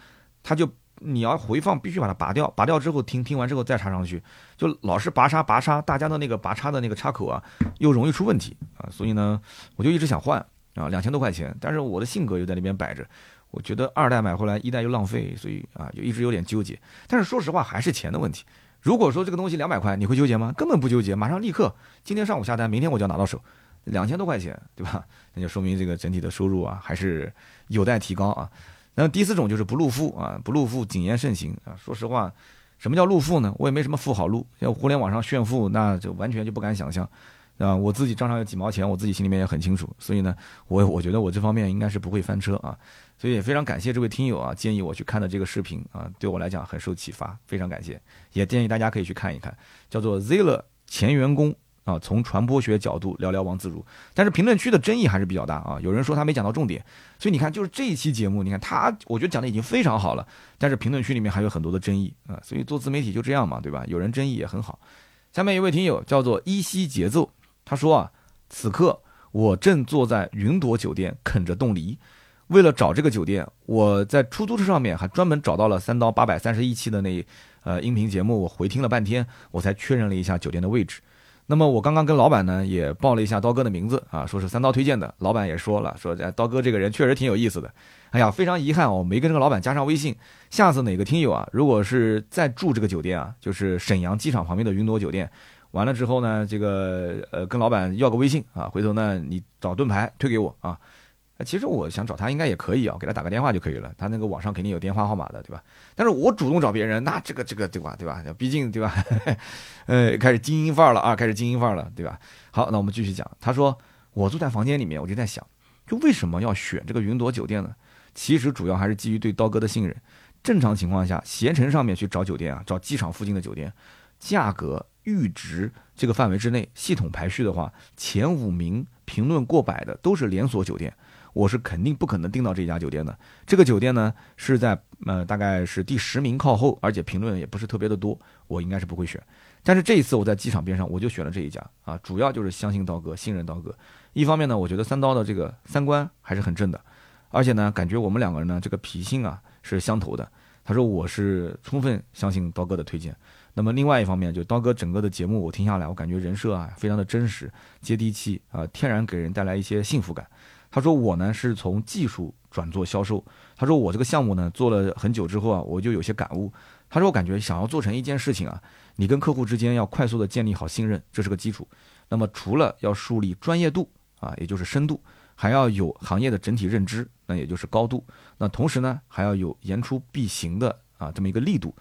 它就你要回放必须把它拔掉，拔掉之后听听完之后再插上去，就老是拔插拔插，大家的那个拔插的那个插口啊，又容易出问题啊，所以呢，我就一直想换啊，两千多块钱，但是我的性格又在那边摆着，我觉得二代买回来一代又浪费，所以啊，就一直有点纠结。但是说实话，还是钱的问题。如果说这个东西两百块，你会纠结吗？根本不纠结，马上立刻今天上午下单，明天我就要拿到手。两千多块钱，对吧？那就说明这个整体的收入啊，还是有待提高啊。然后第四种就是不露富啊，不露富谨言慎行啊。说实话，什么叫露富呢？我也没什么富好露，要互联网上炫富，那就完全就不敢想象啊。我自己账上有几毛钱，我自己心里面也很清楚，所以呢，我我觉得我这方面应该是不会翻车啊。所以也非常感谢这位听友啊，建议我去看的这个视频啊，对我来讲很受启发，非常感谢。也建议大家可以去看一看，叫做 Zilla 前员工。啊，从传播学角度聊聊王自如，但是评论区的争议还是比较大啊。有人说他没讲到重点，所以你看，就是这一期节目，你看他，我觉得讲的已经非常好了，但是评论区里面还有很多的争议啊。所以做自媒体就这样嘛，对吧？有人争议也很好。下面一位听友叫做依稀节奏，他说啊，此刻我正坐在云朵酒店啃着冻梨，为了找这个酒店，我在出租车上面还专门找到了三刀八百三十一期的那呃音频节目，我回听了半天，我才确认了一下酒店的位置。那么我刚刚跟老板呢也报了一下刀哥的名字啊，说是三刀推荐的。老板也说了，说刀哥这个人确实挺有意思的。哎呀，非常遗憾我，没跟这个老板加上微信。下次哪个听友啊，如果是在住这个酒店啊，就是沈阳机场旁边的云朵酒店，完了之后呢，这个呃跟老板要个微信啊，回头呢你找盾牌推给我啊。其实我想找他应该也可以啊，给他打个电话就可以了。他那个网上肯定有电话号码的，对吧？但是我主动找别人，那这个这个对吧？对吧？毕竟对吧？呃，开始精英范儿了啊，开始精英范儿了，对吧？好，那我们继续讲。他说我住在房间里面，我就在想，就为什么要选这个云朵酒店呢？其实主要还是基于对刀哥的信任。正常情况下，携程上面去找酒店啊，找机场附近的酒店，价格阈值这个范围之内，系统排序的话，前五名评论过百的都是连锁酒店。我是肯定不可能订到这家酒店的。这个酒店呢是在呃大概是第十名靠后，而且评论也不是特别的多，我应该是不会选。但是这一次我在机场边上，我就选了这一家啊，主要就是相信刀哥，信任刀哥。一方面呢，我觉得三刀的这个三观还是很正的，而且呢，感觉我们两个人呢这个脾性啊是相投的。他说我是充分相信刀哥的推荐。那么另外一方面，就刀哥整个的节目我听下来，我感觉人设啊非常的真实、接地气啊，天然给人带来一些幸福感。他说我呢是从技术转做销售。他说我这个项目呢做了很久之后啊，我就有些感悟。他说我感觉想要做成一件事情啊，你跟客户之间要快速的建立好信任，这是个基础。那么除了要树立专业度啊，也就是深度，还要有行业的整体认知，那也就是高度。那同时呢，还要有言出必行的啊这么一个力度。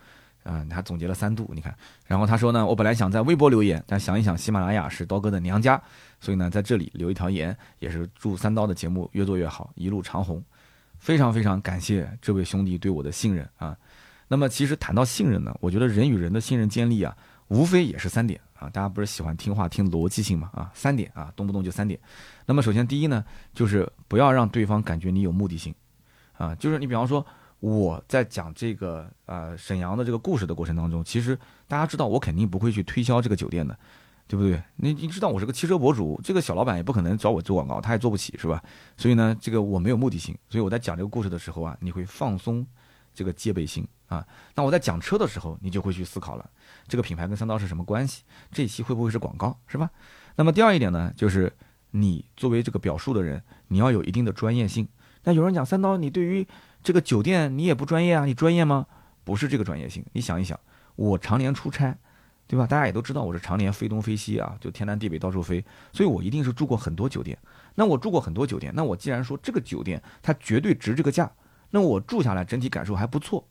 啊，他总结了三度，你看。然后他说呢，我本来想在微博留言，但想一想喜马拉雅是刀哥的娘家，所以呢，在这里留一条言，也是祝三刀的节目越做越好，一路长虹。非常非常感谢这位兄弟对我的信任啊。那么其实谈到信任呢，我觉得人与人的信任建立啊，无非也是三点啊。大家不是喜欢听话听逻辑性嘛啊，三点啊，动不动就三点。那么首先第一呢，就是不要让对方感觉你有目的性啊，就是你比方说。我在讲这个呃沈阳的这个故事的过程当中，其实大家知道我肯定不会去推销这个酒店的，对不对？你你知道我是个汽车博主，这个小老板也不可能找我做广告，他也做不起，是吧？所以呢，这个我没有目的性，所以我在讲这个故事的时候啊，你会放松这个戒备心啊。那我在讲车的时候，你就会去思考了，这个品牌跟三刀是什么关系？这一期会不会是广告，是吧？那么第二一点呢，就是你作为这个表述的人，你要有一定的专业性。那有人讲三刀，你对于这个酒店你也不专业啊？你专业吗？不是这个专业性。你想一想，我常年出差，对吧？大家也都知道我是常年飞东飞西啊，就天南地北到处飞，所以我一定是住过很多酒店。那我住过很多酒店，那我既然说这个酒店它绝对值这个价，那我住下来整体感受还不错，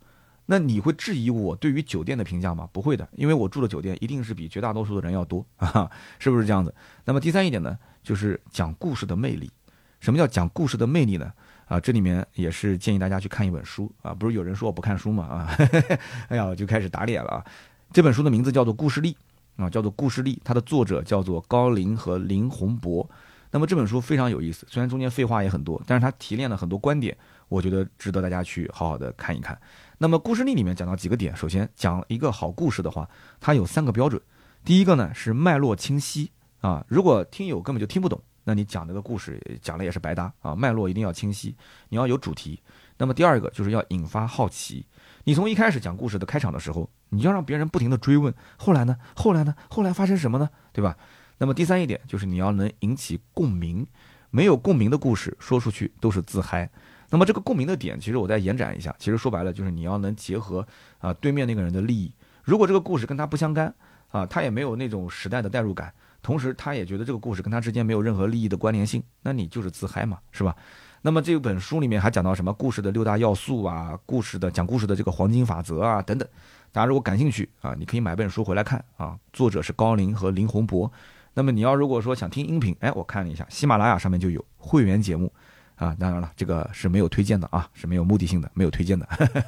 那你会质疑我对于酒店的评价吗？不会的，因为我住的酒店一定是比绝大多数的人要多啊，是不是这样子？那么第三一点呢，就是讲故事的魅力。什么叫讲故事的魅力呢？啊，这里面也是建议大家去看一本书啊，不是有人说我不看书嘛啊，哎呀，我就开始打脸了啊。这本书的名字叫做《故事力》啊，叫做《故事力》，它的作者叫做高林和林洪博。那么这本书非常有意思，虽然中间废话也很多，但是它提炼了很多观点，我觉得值得大家去好好的看一看。那么《故事力》里面讲到几个点，首先讲一个好故事的话，它有三个标准。第一个呢是脉络清晰啊，如果听友根本就听不懂。那你讲这个故事讲了也是白搭啊，脉络一定要清晰，你要有主题。那么第二个就是要引发好奇，你从一开始讲故事的开场的时候，你要让别人不停的追问，后来呢？后来呢？后来发生什么呢？对吧？那么第三一点就是你要能引起共鸣，没有共鸣的故事说出去都是自嗨。那么这个共鸣的点，其实我再延展一下，其实说白了就是你要能结合啊对面那个人的利益，如果这个故事跟他不相干啊，他也没有那种时代的代入感。同时，他也觉得这个故事跟他之间没有任何利益的关联性，那你就是自嗨嘛，是吧？那么这本书里面还讲到什么故事的六大要素啊，故事的讲故事的这个黄金法则啊等等。大家如果感兴趣啊，你可以买本书回来看啊。作者是高林和林洪博。那么你要如果说想听音频，哎，我看了一下，喜马拉雅上面就有会员节目啊。当然了，这个是没有推荐的啊，是没有目的性的，没有推荐的，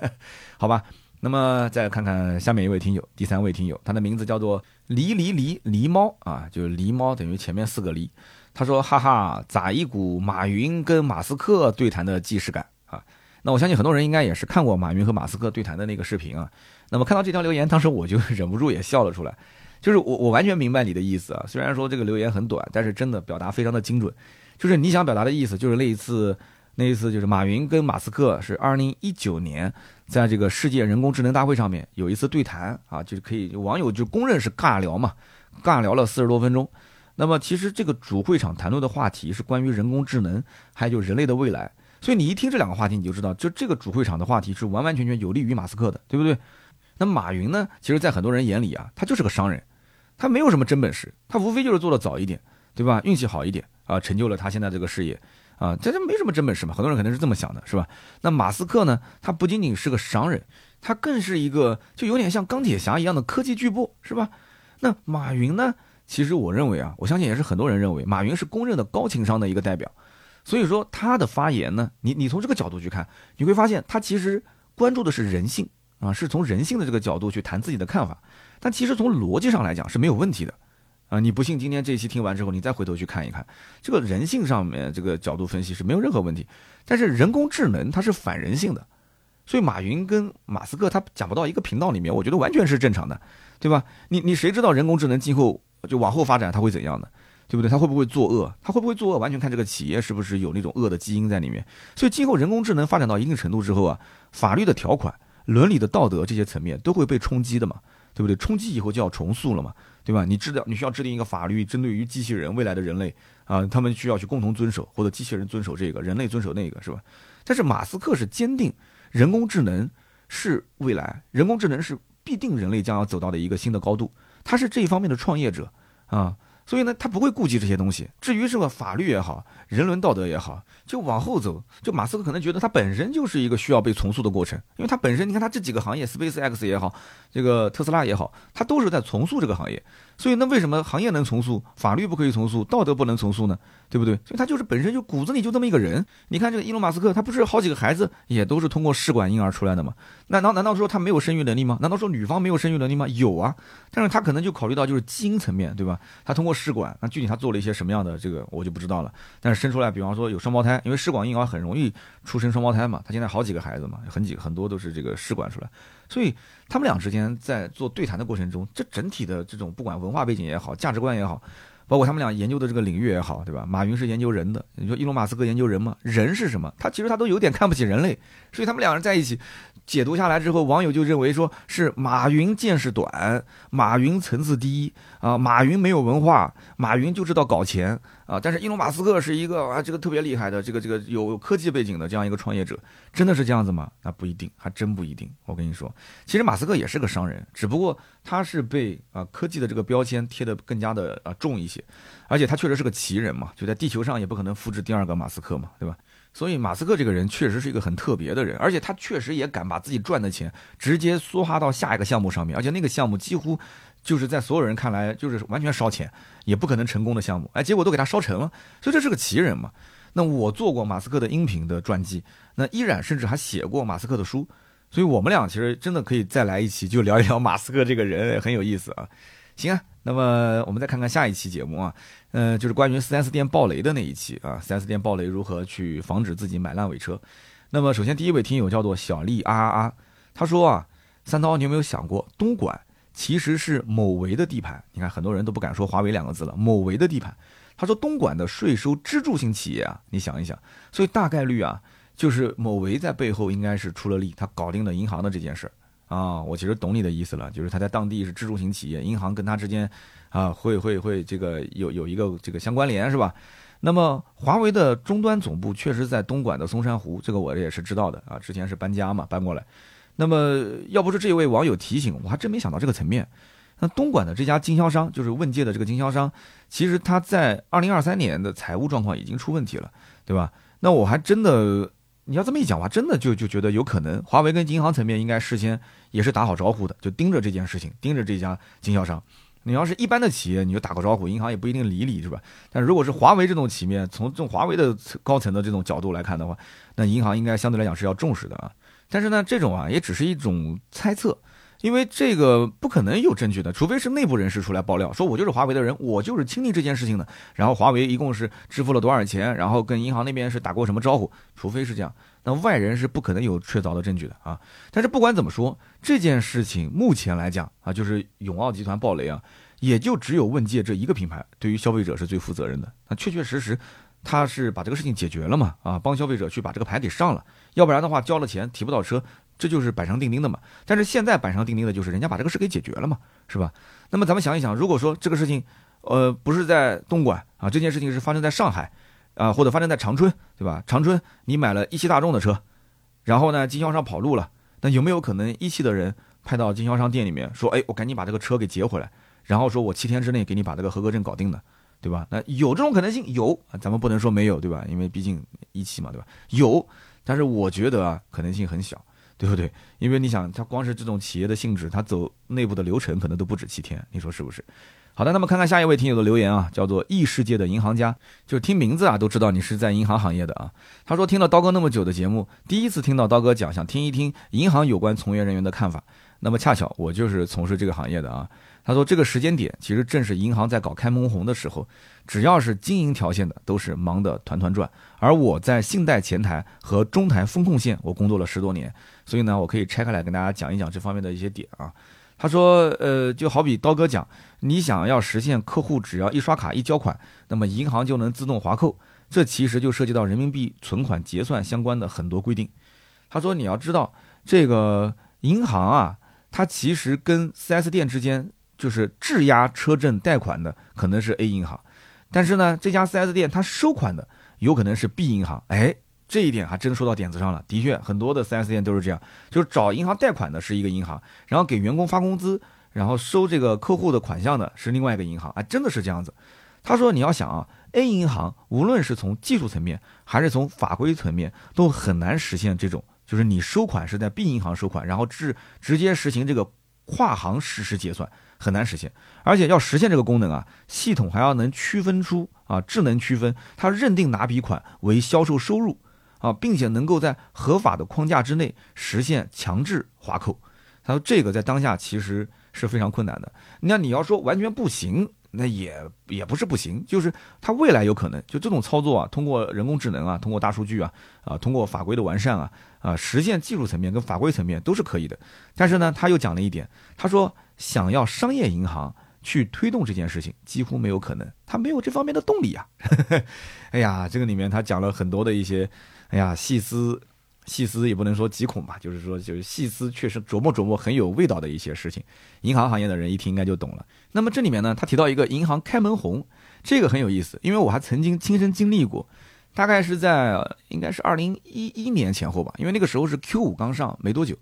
好吧？那么再看看下面一位听友，第三位听友，他的名字叫做狸狸狸狸猫啊，就是狸猫等于前面四个狸。他说：“哈哈，咋一股马云跟马斯克对谈的既视感啊？”那我相信很多人应该也是看过马云和马斯克对谈的那个视频啊。那么看到这条留言，当时我就忍不住也笑了出来。就是我我完全明白你的意思啊，虽然说这个留言很短，但是真的表达非常的精准。就是你想表达的意思，就是那一次。那一次就是马云跟马斯克是二零一九年，在这个世界人工智能大会上面有一次对谈啊，就是可以网友就公认是尬聊嘛，尬聊了四十多分钟。那么其实这个主会场谈论的话题是关于人工智能，还有人类的未来。所以你一听这两个话题，你就知道，就这个主会场的话题是完完全全有利于马斯克的，对不对？那马云呢，其实在很多人眼里啊，他就是个商人，他没有什么真本事，他无非就是做的早一点，对吧？运气好一点啊，成就了他现在这个事业。啊，这这没什么真本事嘛，很多人肯定是这么想的，是吧？那马斯克呢？他不仅仅是个商人，他更是一个就有点像钢铁侠一样的科技巨擘，是吧？那马云呢？其实我认为啊，我相信也是很多人认为，马云是公认的高情商的一个代表。所以说他的发言呢，你你从这个角度去看，你会发现他其实关注的是人性啊，是从人性的这个角度去谈自己的看法。但其实从逻辑上来讲是没有问题的。啊，你不信？今天这一期听完之后，你再回头去看一看，这个人性上面这个角度分析是没有任何问题。但是人工智能它是反人性的，所以马云跟马斯克他讲不到一个频道里面，我觉得完全是正常的，对吧？你你谁知道人工智能今后就往后发展它会怎样的，对不对？它会不会作恶？它会不会作恶？完全看这个企业是不是有那种恶的基因在里面。所以今后人工智能发展到一定程度之后啊，法律的条款、伦理的道德这些层面都会被冲击的嘛，对不对？冲击以后就要重塑了嘛。对吧？你知道你需要制定一个法律，针对于机器人未来的人类啊，他们需要去共同遵守，或者机器人遵守这个，人类遵守那个，是吧？但是马斯克是坚定人工智能是未来，人工智能是必定人类将要走到的一个新的高度，他是这一方面的创业者啊。所以呢，他不会顾及这些东西。至于这个法律也好，人伦道德也好，就往后走。就马斯克可能觉得他本身就是一个需要被重塑的过程，因为他本身，你看他这几个行业，Space X 也好，这个特斯拉也好，他都是在重塑这个行业。所以那为什么行业能重塑，法律不可以重塑，道德不能重塑呢？对不对？所以他就是本身就骨子里就这么一个人。你看这个伊隆马斯克，他不是好几个孩子也都是通过试管婴儿出来的吗？难难道说他没有生育能力吗？难道说女方没有生育能力吗？有啊，但是他可能就考虑到就是基因层面，对吧？他通过试管，那具体他做了一些什么样的这个我就不知道了。但是生出来，比方说有双胞胎，因为试管婴儿很容易出生双胞胎嘛。他现在好几个孩子嘛，很几很多都是这个试管出来，所以他们俩之间在做对谈的过程中，这整体的这种不管文化背景也好，价值观也好。包括他们俩研究的这个领域也好，对吧？马云是研究人的，你说伊隆马斯克研究人吗？人是什么？他其实他都有点看不起人类，所以他们两人在一起解读下来之后，网友就认为说是马云见识短，马云层次低啊，马云没有文化，马云就知道搞钱。啊，但是伊隆马斯克是一个啊，这个特别厉害的，这个这个有科技背景的这样一个创业者，真的是这样子吗？那不一定，还真不一定。我跟你说，其实马斯克也是个商人，只不过他是被啊科技的这个标签贴的更加的啊重一些，而且他确实是个奇人嘛，就在地球上也不可能复制第二个马斯克嘛，对吧？所以马斯克这个人确实是一个很特别的人，而且他确实也敢把自己赚的钱直接梭哈到下一个项目上面，而且那个项目几乎。就是在所有人看来，就是完全烧钱，也不可能成功的项目，哎，结果都给他烧成了，所以这是个奇人嘛。那我做过马斯克的音频的传记，那依然甚至还写过马斯克的书，所以我们俩其实真的可以再来一期，就聊一聊马斯克这个人，很有意思啊。行啊，那么我们再看看下一期节目啊，嗯，就是关于 4S 店爆雷的那一期啊，4S 店爆雷如何去防止自己买烂尾车。那么首先第一位听友叫做小丽啊啊啊，他说啊，三刀，你有没有想过东莞？其实是某维的地盘，你看很多人都不敢说华为两个字了。某维的地盘，他说东莞的税收支柱性企业啊，你想一想，所以大概率啊，就是某维在背后应该是出了力，他搞定了银行的这件事儿啊。我其实懂你的意思了，就是他在当地是支柱型企业，银行跟他之间啊会会会这个有有一个这个相关联是吧？那么华为的终端总部确实在东莞的松山湖，这个我也是知道的啊，之前是搬家嘛，搬过来。那么，要不是这位网友提醒，我还真没想到这个层面。那东莞的这家经销商，就是问界的这个经销商，其实他在二零二三年的财务状况已经出问题了，对吧？那我还真的，你要这么一讲话，真的就就觉得有可能，华为跟银行层面应该事先也是打好招呼的，就盯着这件事情，盯着这家经销商。你要是一般的企业，你就打个招呼，银行也不一定理你，是吧？但如果是华为这种企业，从这种华为的高层的这种角度来看的话，那银行应该相对来讲是要重视的啊。但是呢，这种啊也只是一种猜测，因为这个不可能有证据的，除非是内部人士出来爆料，说我就是华为的人，我就是亲历这件事情的。然后华为一共是支付了多少钱，然后跟银行那边是打过什么招呼，除非是这样，那外人是不可能有确凿的证据的啊。但是不管怎么说，这件事情目前来讲啊，就是永奥集团爆雷啊，也就只有问界这一个品牌对于消费者是最负责任的，那确确实实。他是把这个事情解决了嘛？啊，帮消费者去把这个牌给上了，要不然的话交了钱提不到车，这就是板上钉钉的嘛。但是现在板上钉钉的就是人家把这个事给解决了嘛，是吧？那么咱们想一想，如果说这个事情，呃，不是在东莞啊，这件事情是发生在上海，啊，或者发生在长春，对吧？长春你买了一汽大众的车，然后呢，经销商跑路了，那有没有可能一汽的人派到经销商店里面说，哎，我赶紧把这个车给截回来，然后说我七天之内给你把这个合格证搞定的？对吧？那有这种可能性，有，咱们不能说没有，对吧？因为毕竟一汽嘛，对吧？有，但是我觉得啊，可能性很小，对不对？因为你想，它光是这种企业的性质，它走内部的流程可能都不止七天，你说是不是？好的，那么看看下一位听友的留言啊，叫做异世界的银行家，就听名字啊都知道你是在银行行业的啊。他说听了刀哥那么久的节目，第一次听到刀哥讲，想听一听银行有关从业人员的看法。那么恰巧我就是从事这个行业的啊。他说：“这个时间点其实正是银行在搞开门红的时候，只要是经营条线的，都是忙得团团转。而我在信贷前台和中台风控线，我工作了十多年，所以呢，我可以拆开来跟大家讲一讲这方面的一些点啊。”他说：“呃，就好比刀哥讲，你想要实现客户只要一刷卡一交款，那么银行就能自动划扣，这其实就涉及到人民币存款结算相关的很多规定。”他说：“你要知道，这个银行啊，它其实跟 4S 店之间。”就是质押车证贷款的可能是 A 银行，但是呢，这家 4S 店它收款的有可能是 B 银行。哎，这一点还真说到点子上了。的确，很多的 4S 店都是这样，就是找银行贷款的是一个银行，然后给员工发工资，然后收这个客户的款项的是另外一个银行。哎，真的是这样子。他说你要想啊，A 银行无论是从技术层面还是从法规层面，都很难实现这种，就是你收款是在 B 银行收款，然后直直接实行这个跨行实时结算，很难实现。而且要实现这个功能啊，系统还要能区分出啊，智能区分，它认定哪笔款为销售收入啊，并且能够在合法的框架之内实现强制划扣。他说这个在当下其实是非常困难的。那你要说完全不行，那也也不是不行，就是它未来有可能就这种操作啊，通过人工智能啊，通过大数据啊，啊，通过法规的完善啊，啊，实现技术层面跟法规层面都是可以的。但是呢，他又讲了一点，他说想要商业银行去推动这件事情，几乎没有可能，他没有这方面的动力啊。哎呀，这个里面他讲了很多的一些，哎呀，细思。细思也不能说极恐吧，就是说，就是细思确实琢磨琢磨很有味道的一些事情。银行行业的人一听应该就懂了。那么这里面呢，他提到一个银行开门红，这个很有意思，因为我还曾经亲身经历过，大概是在应该是二零一一年前后吧，因为那个时候是 Q 五刚上没多久。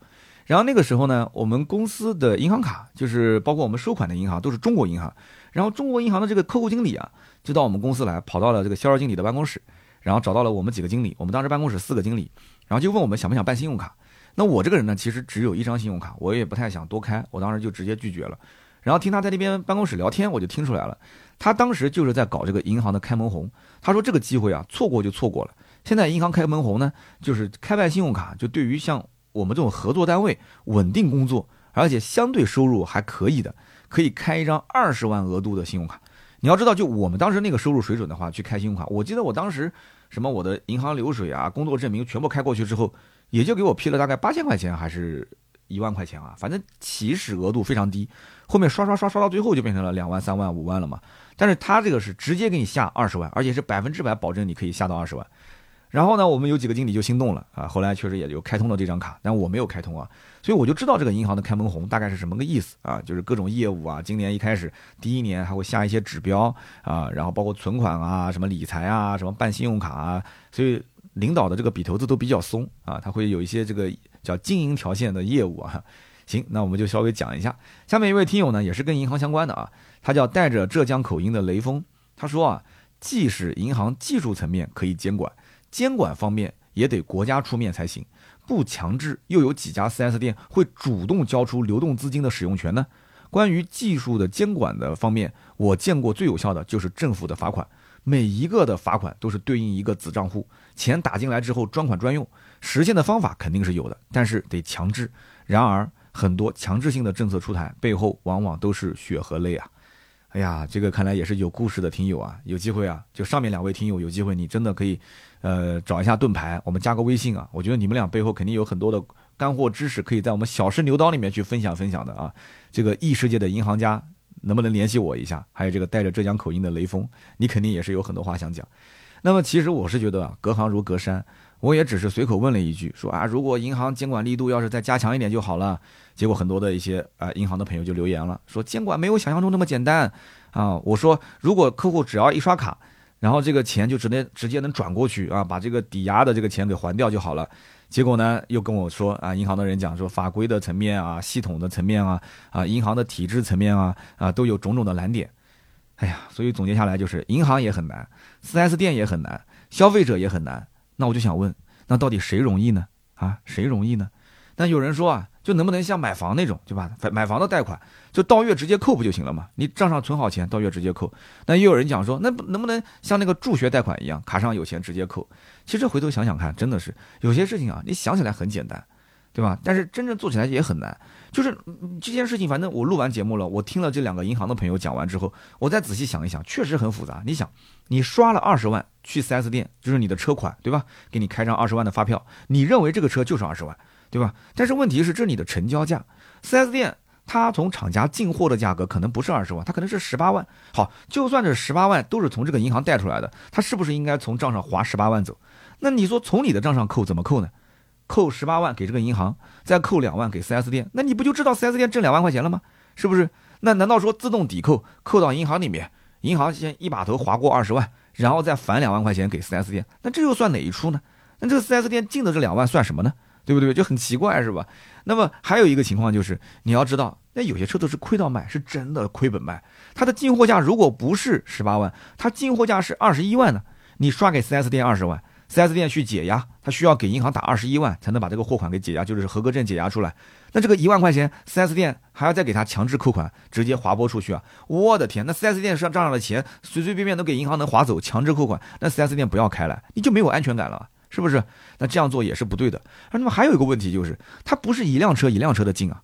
然后那个时候呢，我们公司的银行卡，就是包括我们收款的银行都是中国银行。然后中国银行的这个客户经理啊，就到我们公司来，跑到了这个销售经理的办公室，然后找到了我们几个经理，我们当时办公室四个经理。然后就问我们想不想办信用卡，那我这个人呢，其实只有一张信用卡，我也不太想多开，我当时就直接拒绝了。然后听他在那边办公室聊天，我就听出来了，他当时就是在搞这个银行的开门红。他说这个机会啊，错过就错过了。现在银行开门红呢，就是开办信用卡，就对于像我们这种合作单位稳定工作，而且相对收入还可以的，可以开一张二十万额度的信用卡。你要知道，就我们当时那个收入水准的话，去开信用卡，我记得我当时。什么我的银行流水啊，工作证明全部开过去之后，也就给我批了大概八千块钱，还是一万块钱啊？反正起始额度非常低，后面刷刷刷刷到最后就变成了两万、三万、五万了嘛。但是他这个是直接给你下二十万，而且是百分之百保证你可以下到二十万。然后呢，我们有几个经理就心动了啊，后来确实也就开通了这张卡，但我没有开通啊，所以我就知道这个银行的开门红大概是什么个意思啊，就是各种业务啊，今年一开始第一年还会下一些指标啊，然后包括存款啊、什么理财啊、什么办信用卡啊，所以领导的这个笔头子都比较松啊，他会有一些这个叫经营条线的业务啊。行，那我们就稍微讲一下，下面一位听友呢也是跟银行相关的啊，他叫带着浙江口音的雷锋，他说啊，既是银行技术层面可以监管。监管方面也得国家出面才行，不强制又有几家 4S 店会主动交出流动资金的使用权呢？关于技术的监管的方面，我见过最有效的就是政府的罚款，每一个的罚款都是对应一个子账户，钱打进来之后专款专用，实现的方法肯定是有的，但是得强制。然而很多强制性的政策出台背后往往都是血和泪啊！哎呀，这个看来也是有故事的听友啊，有机会啊，就上面两位听友有机会，你真的可以。呃，找一下盾牌，我们加个微信啊！我觉得你们俩背后肯定有很多的干货知识，可以在我们小试牛刀里面去分享分享的啊！这个异世界的银行家能不能联系我一下？还有这个带着浙江口音的雷锋，你肯定也是有很多话想讲。那么其实我是觉得啊，隔行如隔山，我也只是随口问了一句，说啊，如果银行监管力度要是再加强一点就好了。结果很多的一些啊银行的朋友就留言了，说监管没有想象中那么简单啊！我说如果客户只要一刷卡。然后这个钱就直接直接能转过去啊，把这个抵押的这个钱给还掉就好了。结果呢，又跟我说啊，银行的人讲说，法规的层面啊，系统的层面啊，啊，银行的体制层面啊，啊，都有种种的难点。哎呀，所以总结下来就是，银行也很难，4S 店也很难，消费者也很难。那我就想问，那到底谁容易呢？啊，谁容易呢？那有人说啊。就能不能像买房那种，对吧？买房的贷款就到月直接扣不就行了嘛？你账上存好钱，到月直接扣。那又有人讲说，那能不能像那个助学贷款一样，卡上有钱直接扣？其实回头想想看，真的是有些事情啊，你想起来很简单，对吧？但是真正做起来也很难。就是这件事情，反正我录完节目了，我听了这两个银行的朋友讲完之后，我再仔细想一想，确实很复杂。你想，你刷了二十万去 4S 店，就是你的车款，对吧？给你开张二十万的发票，你认为这个车就是二十万？对吧？但是问题是，这是你的成交价。4S 店它从厂家进货的价格可能不是二十万，它可能是十八万。好，就算这十八万都是从这个银行贷出来的，它是不是应该从账上划十八万走？那你说从你的账上扣怎么扣呢？扣十八万给这个银行，再扣两万给 4S 店，那你不就知道 4S 店挣两万块钱了吗？是不是？那难道说自动抵扣扣到银行里面，银行先一把头划过二十万，然后再返两万块钱给 4S 店？那这又算哪一出呢？那这个 4S 店进的这两万算什么呢？对不对？就很奇怪是吧？那么还有一个情况就是，你要知道，那有些车都是亏到卖，是真的亏本卖。它的进货价如果不是十八万，它进货价是二十一万呢，你刷给 4S 店二十万，4S 店去解压，他需要给银行打二十一万才能把这个货款给解压，就是合格证解压出来。那这个一万块钱，4S 店还要再给他强制扣款，直接划拨出去啊！我的天，那 4S 店上账上的钱随随便便都给银行能划走，强制扣款，那 4S 店不要开了，你就没有安全感了。是不是？那这样做也是不对的。那么还有一个问题就是，它不是一辆车一辆车的进啊，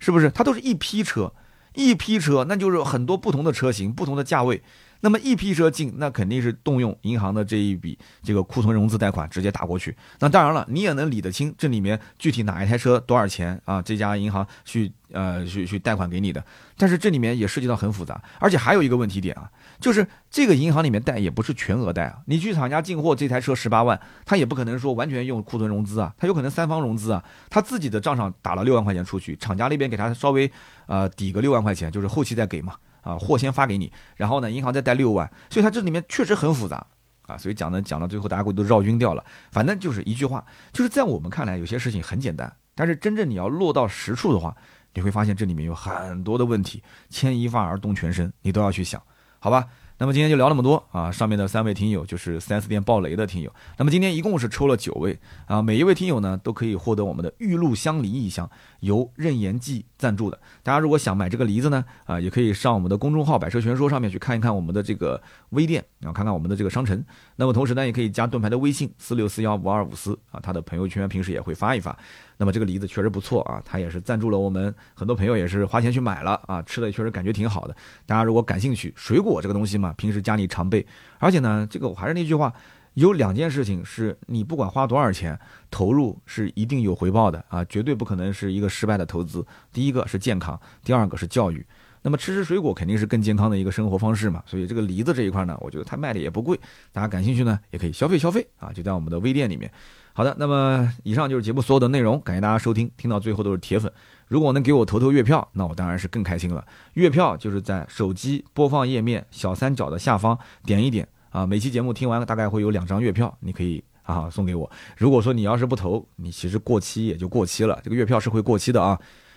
是不是？它都是一批车，一批车，那就是很多不同的车型、不同的价位。那么一批车进，那肯定是动用银行的这一笔这个库存融资贷款直接打过去。那当然了，你也能理得清这里面具体哪一台车多少钱啊？这家银行去呃去去贷款给你的。但是这里面也涉及到很复杂，而且还有一个问题点啊。就是这个银行里面贷也不是全额贷啊，你去厂家进货这台车十八万，他也不可能说完全用库存融资啊，他有可能三方融资啊，他自己的账上打了六万块钱出去，厂家那边给他稍微呃抵个六万块钱，就是后期再给嘛，啊货先发给你，然后呢银行再贷六万，所以它这里面确实很复杂啊，所以讲呢讲到最后大家会都绕晕掉了，反正就是一句话，就是在我们看来有些事情很简单，但是真正你要落到实处的话，你会发现这里面有很多的问题，牵一发而动全身，你都要去想。好吧，那么今天就聊那么多啊！上面的三位听友就是四 S 店爆雷的听友。那么今天一共是抽了九位啊，每一位听友呢都可以获得我们的玉露香梨一箱，由任言记赞助的。大家如果想买这个梨子呢，啊，也可以上我们的公众号“百车全说”上面去看一看我们的这个微店，然后看看我们的这个商城。那么同时呢，也可以加盾牌的微信四六四幺五二五四啊，他的朋友圈平时也会发一发。那么这个梨子确实不错啊，他也是赞助了我们很多朋友，也是花钱去买了啊，吃的确实感觉挺好的。大家如果感兴趣，水果这个东西嘛，平时家里常备，而且呢，这个我还是那句话，有两件事情是你不管花多少钱投入是一定有回报的啊，绝对不可能是一个失败的投资。第一个是健康，第二个是教育。那么吃吃水果肯定是更健康的一个生活方式嘛，所以这个梨子这一块呢，我觉得它卖的也不贵，大家感兴趣呢也可以消费消费啊，就在我们的微店里面。好的，那么以上就是节目所有的内容，感谢大家收听，听到最后都是铁粉。如果能给我投投月票，那我当然是更开心了。月票就是在手机播放页面小三角的下方点一点啊，每期节目听完大概会有两张月票，你可以啊送给我。如果说你要是不投，你其实过期也就过期了，这个月票是会过期的啊。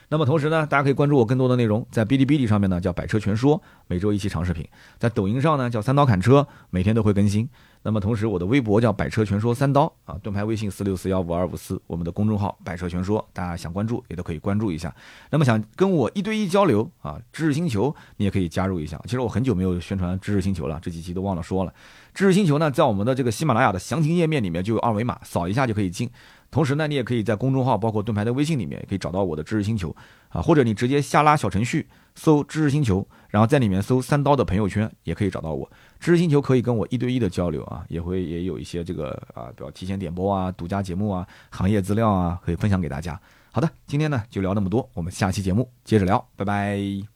那么同时呢，大家可以关注我更多的内容，在哔哩哔哩上面呢叫百车全说，每周一期长视频；在抖音上呢叫三刀砍车，每天都会更新。那么同时我的微博叫百车全说三刀啊，盾牌微信四六四幺五二五四，我们的公众号百车全说，大家想关注也都可以关注一下。那么想跟我一对一交流啊，知识星球你也可以加入一下。其实我很久没有宣传知识星球了，这几期都忘了说了。知识星球呢，在我们的这个喜马拉雅的详情页面里面就有二维码，扫一下就可以进。同时呢，你也可以在公众号，包括盾牌的微信里面，也可以找到我的知识星球啊，或者你直接下拉小程序搜知识星球，然后在里面搜三刀的朋友圈，也可以找到我。知识星球可以跟我一对一的交流啊，也会也有一些这个啊，比如提前点播啊、独家节目啊、行业资料啊，可以分享给大家。好的，今天呢就聊那么多，我们下期节目接着聊，拜拜。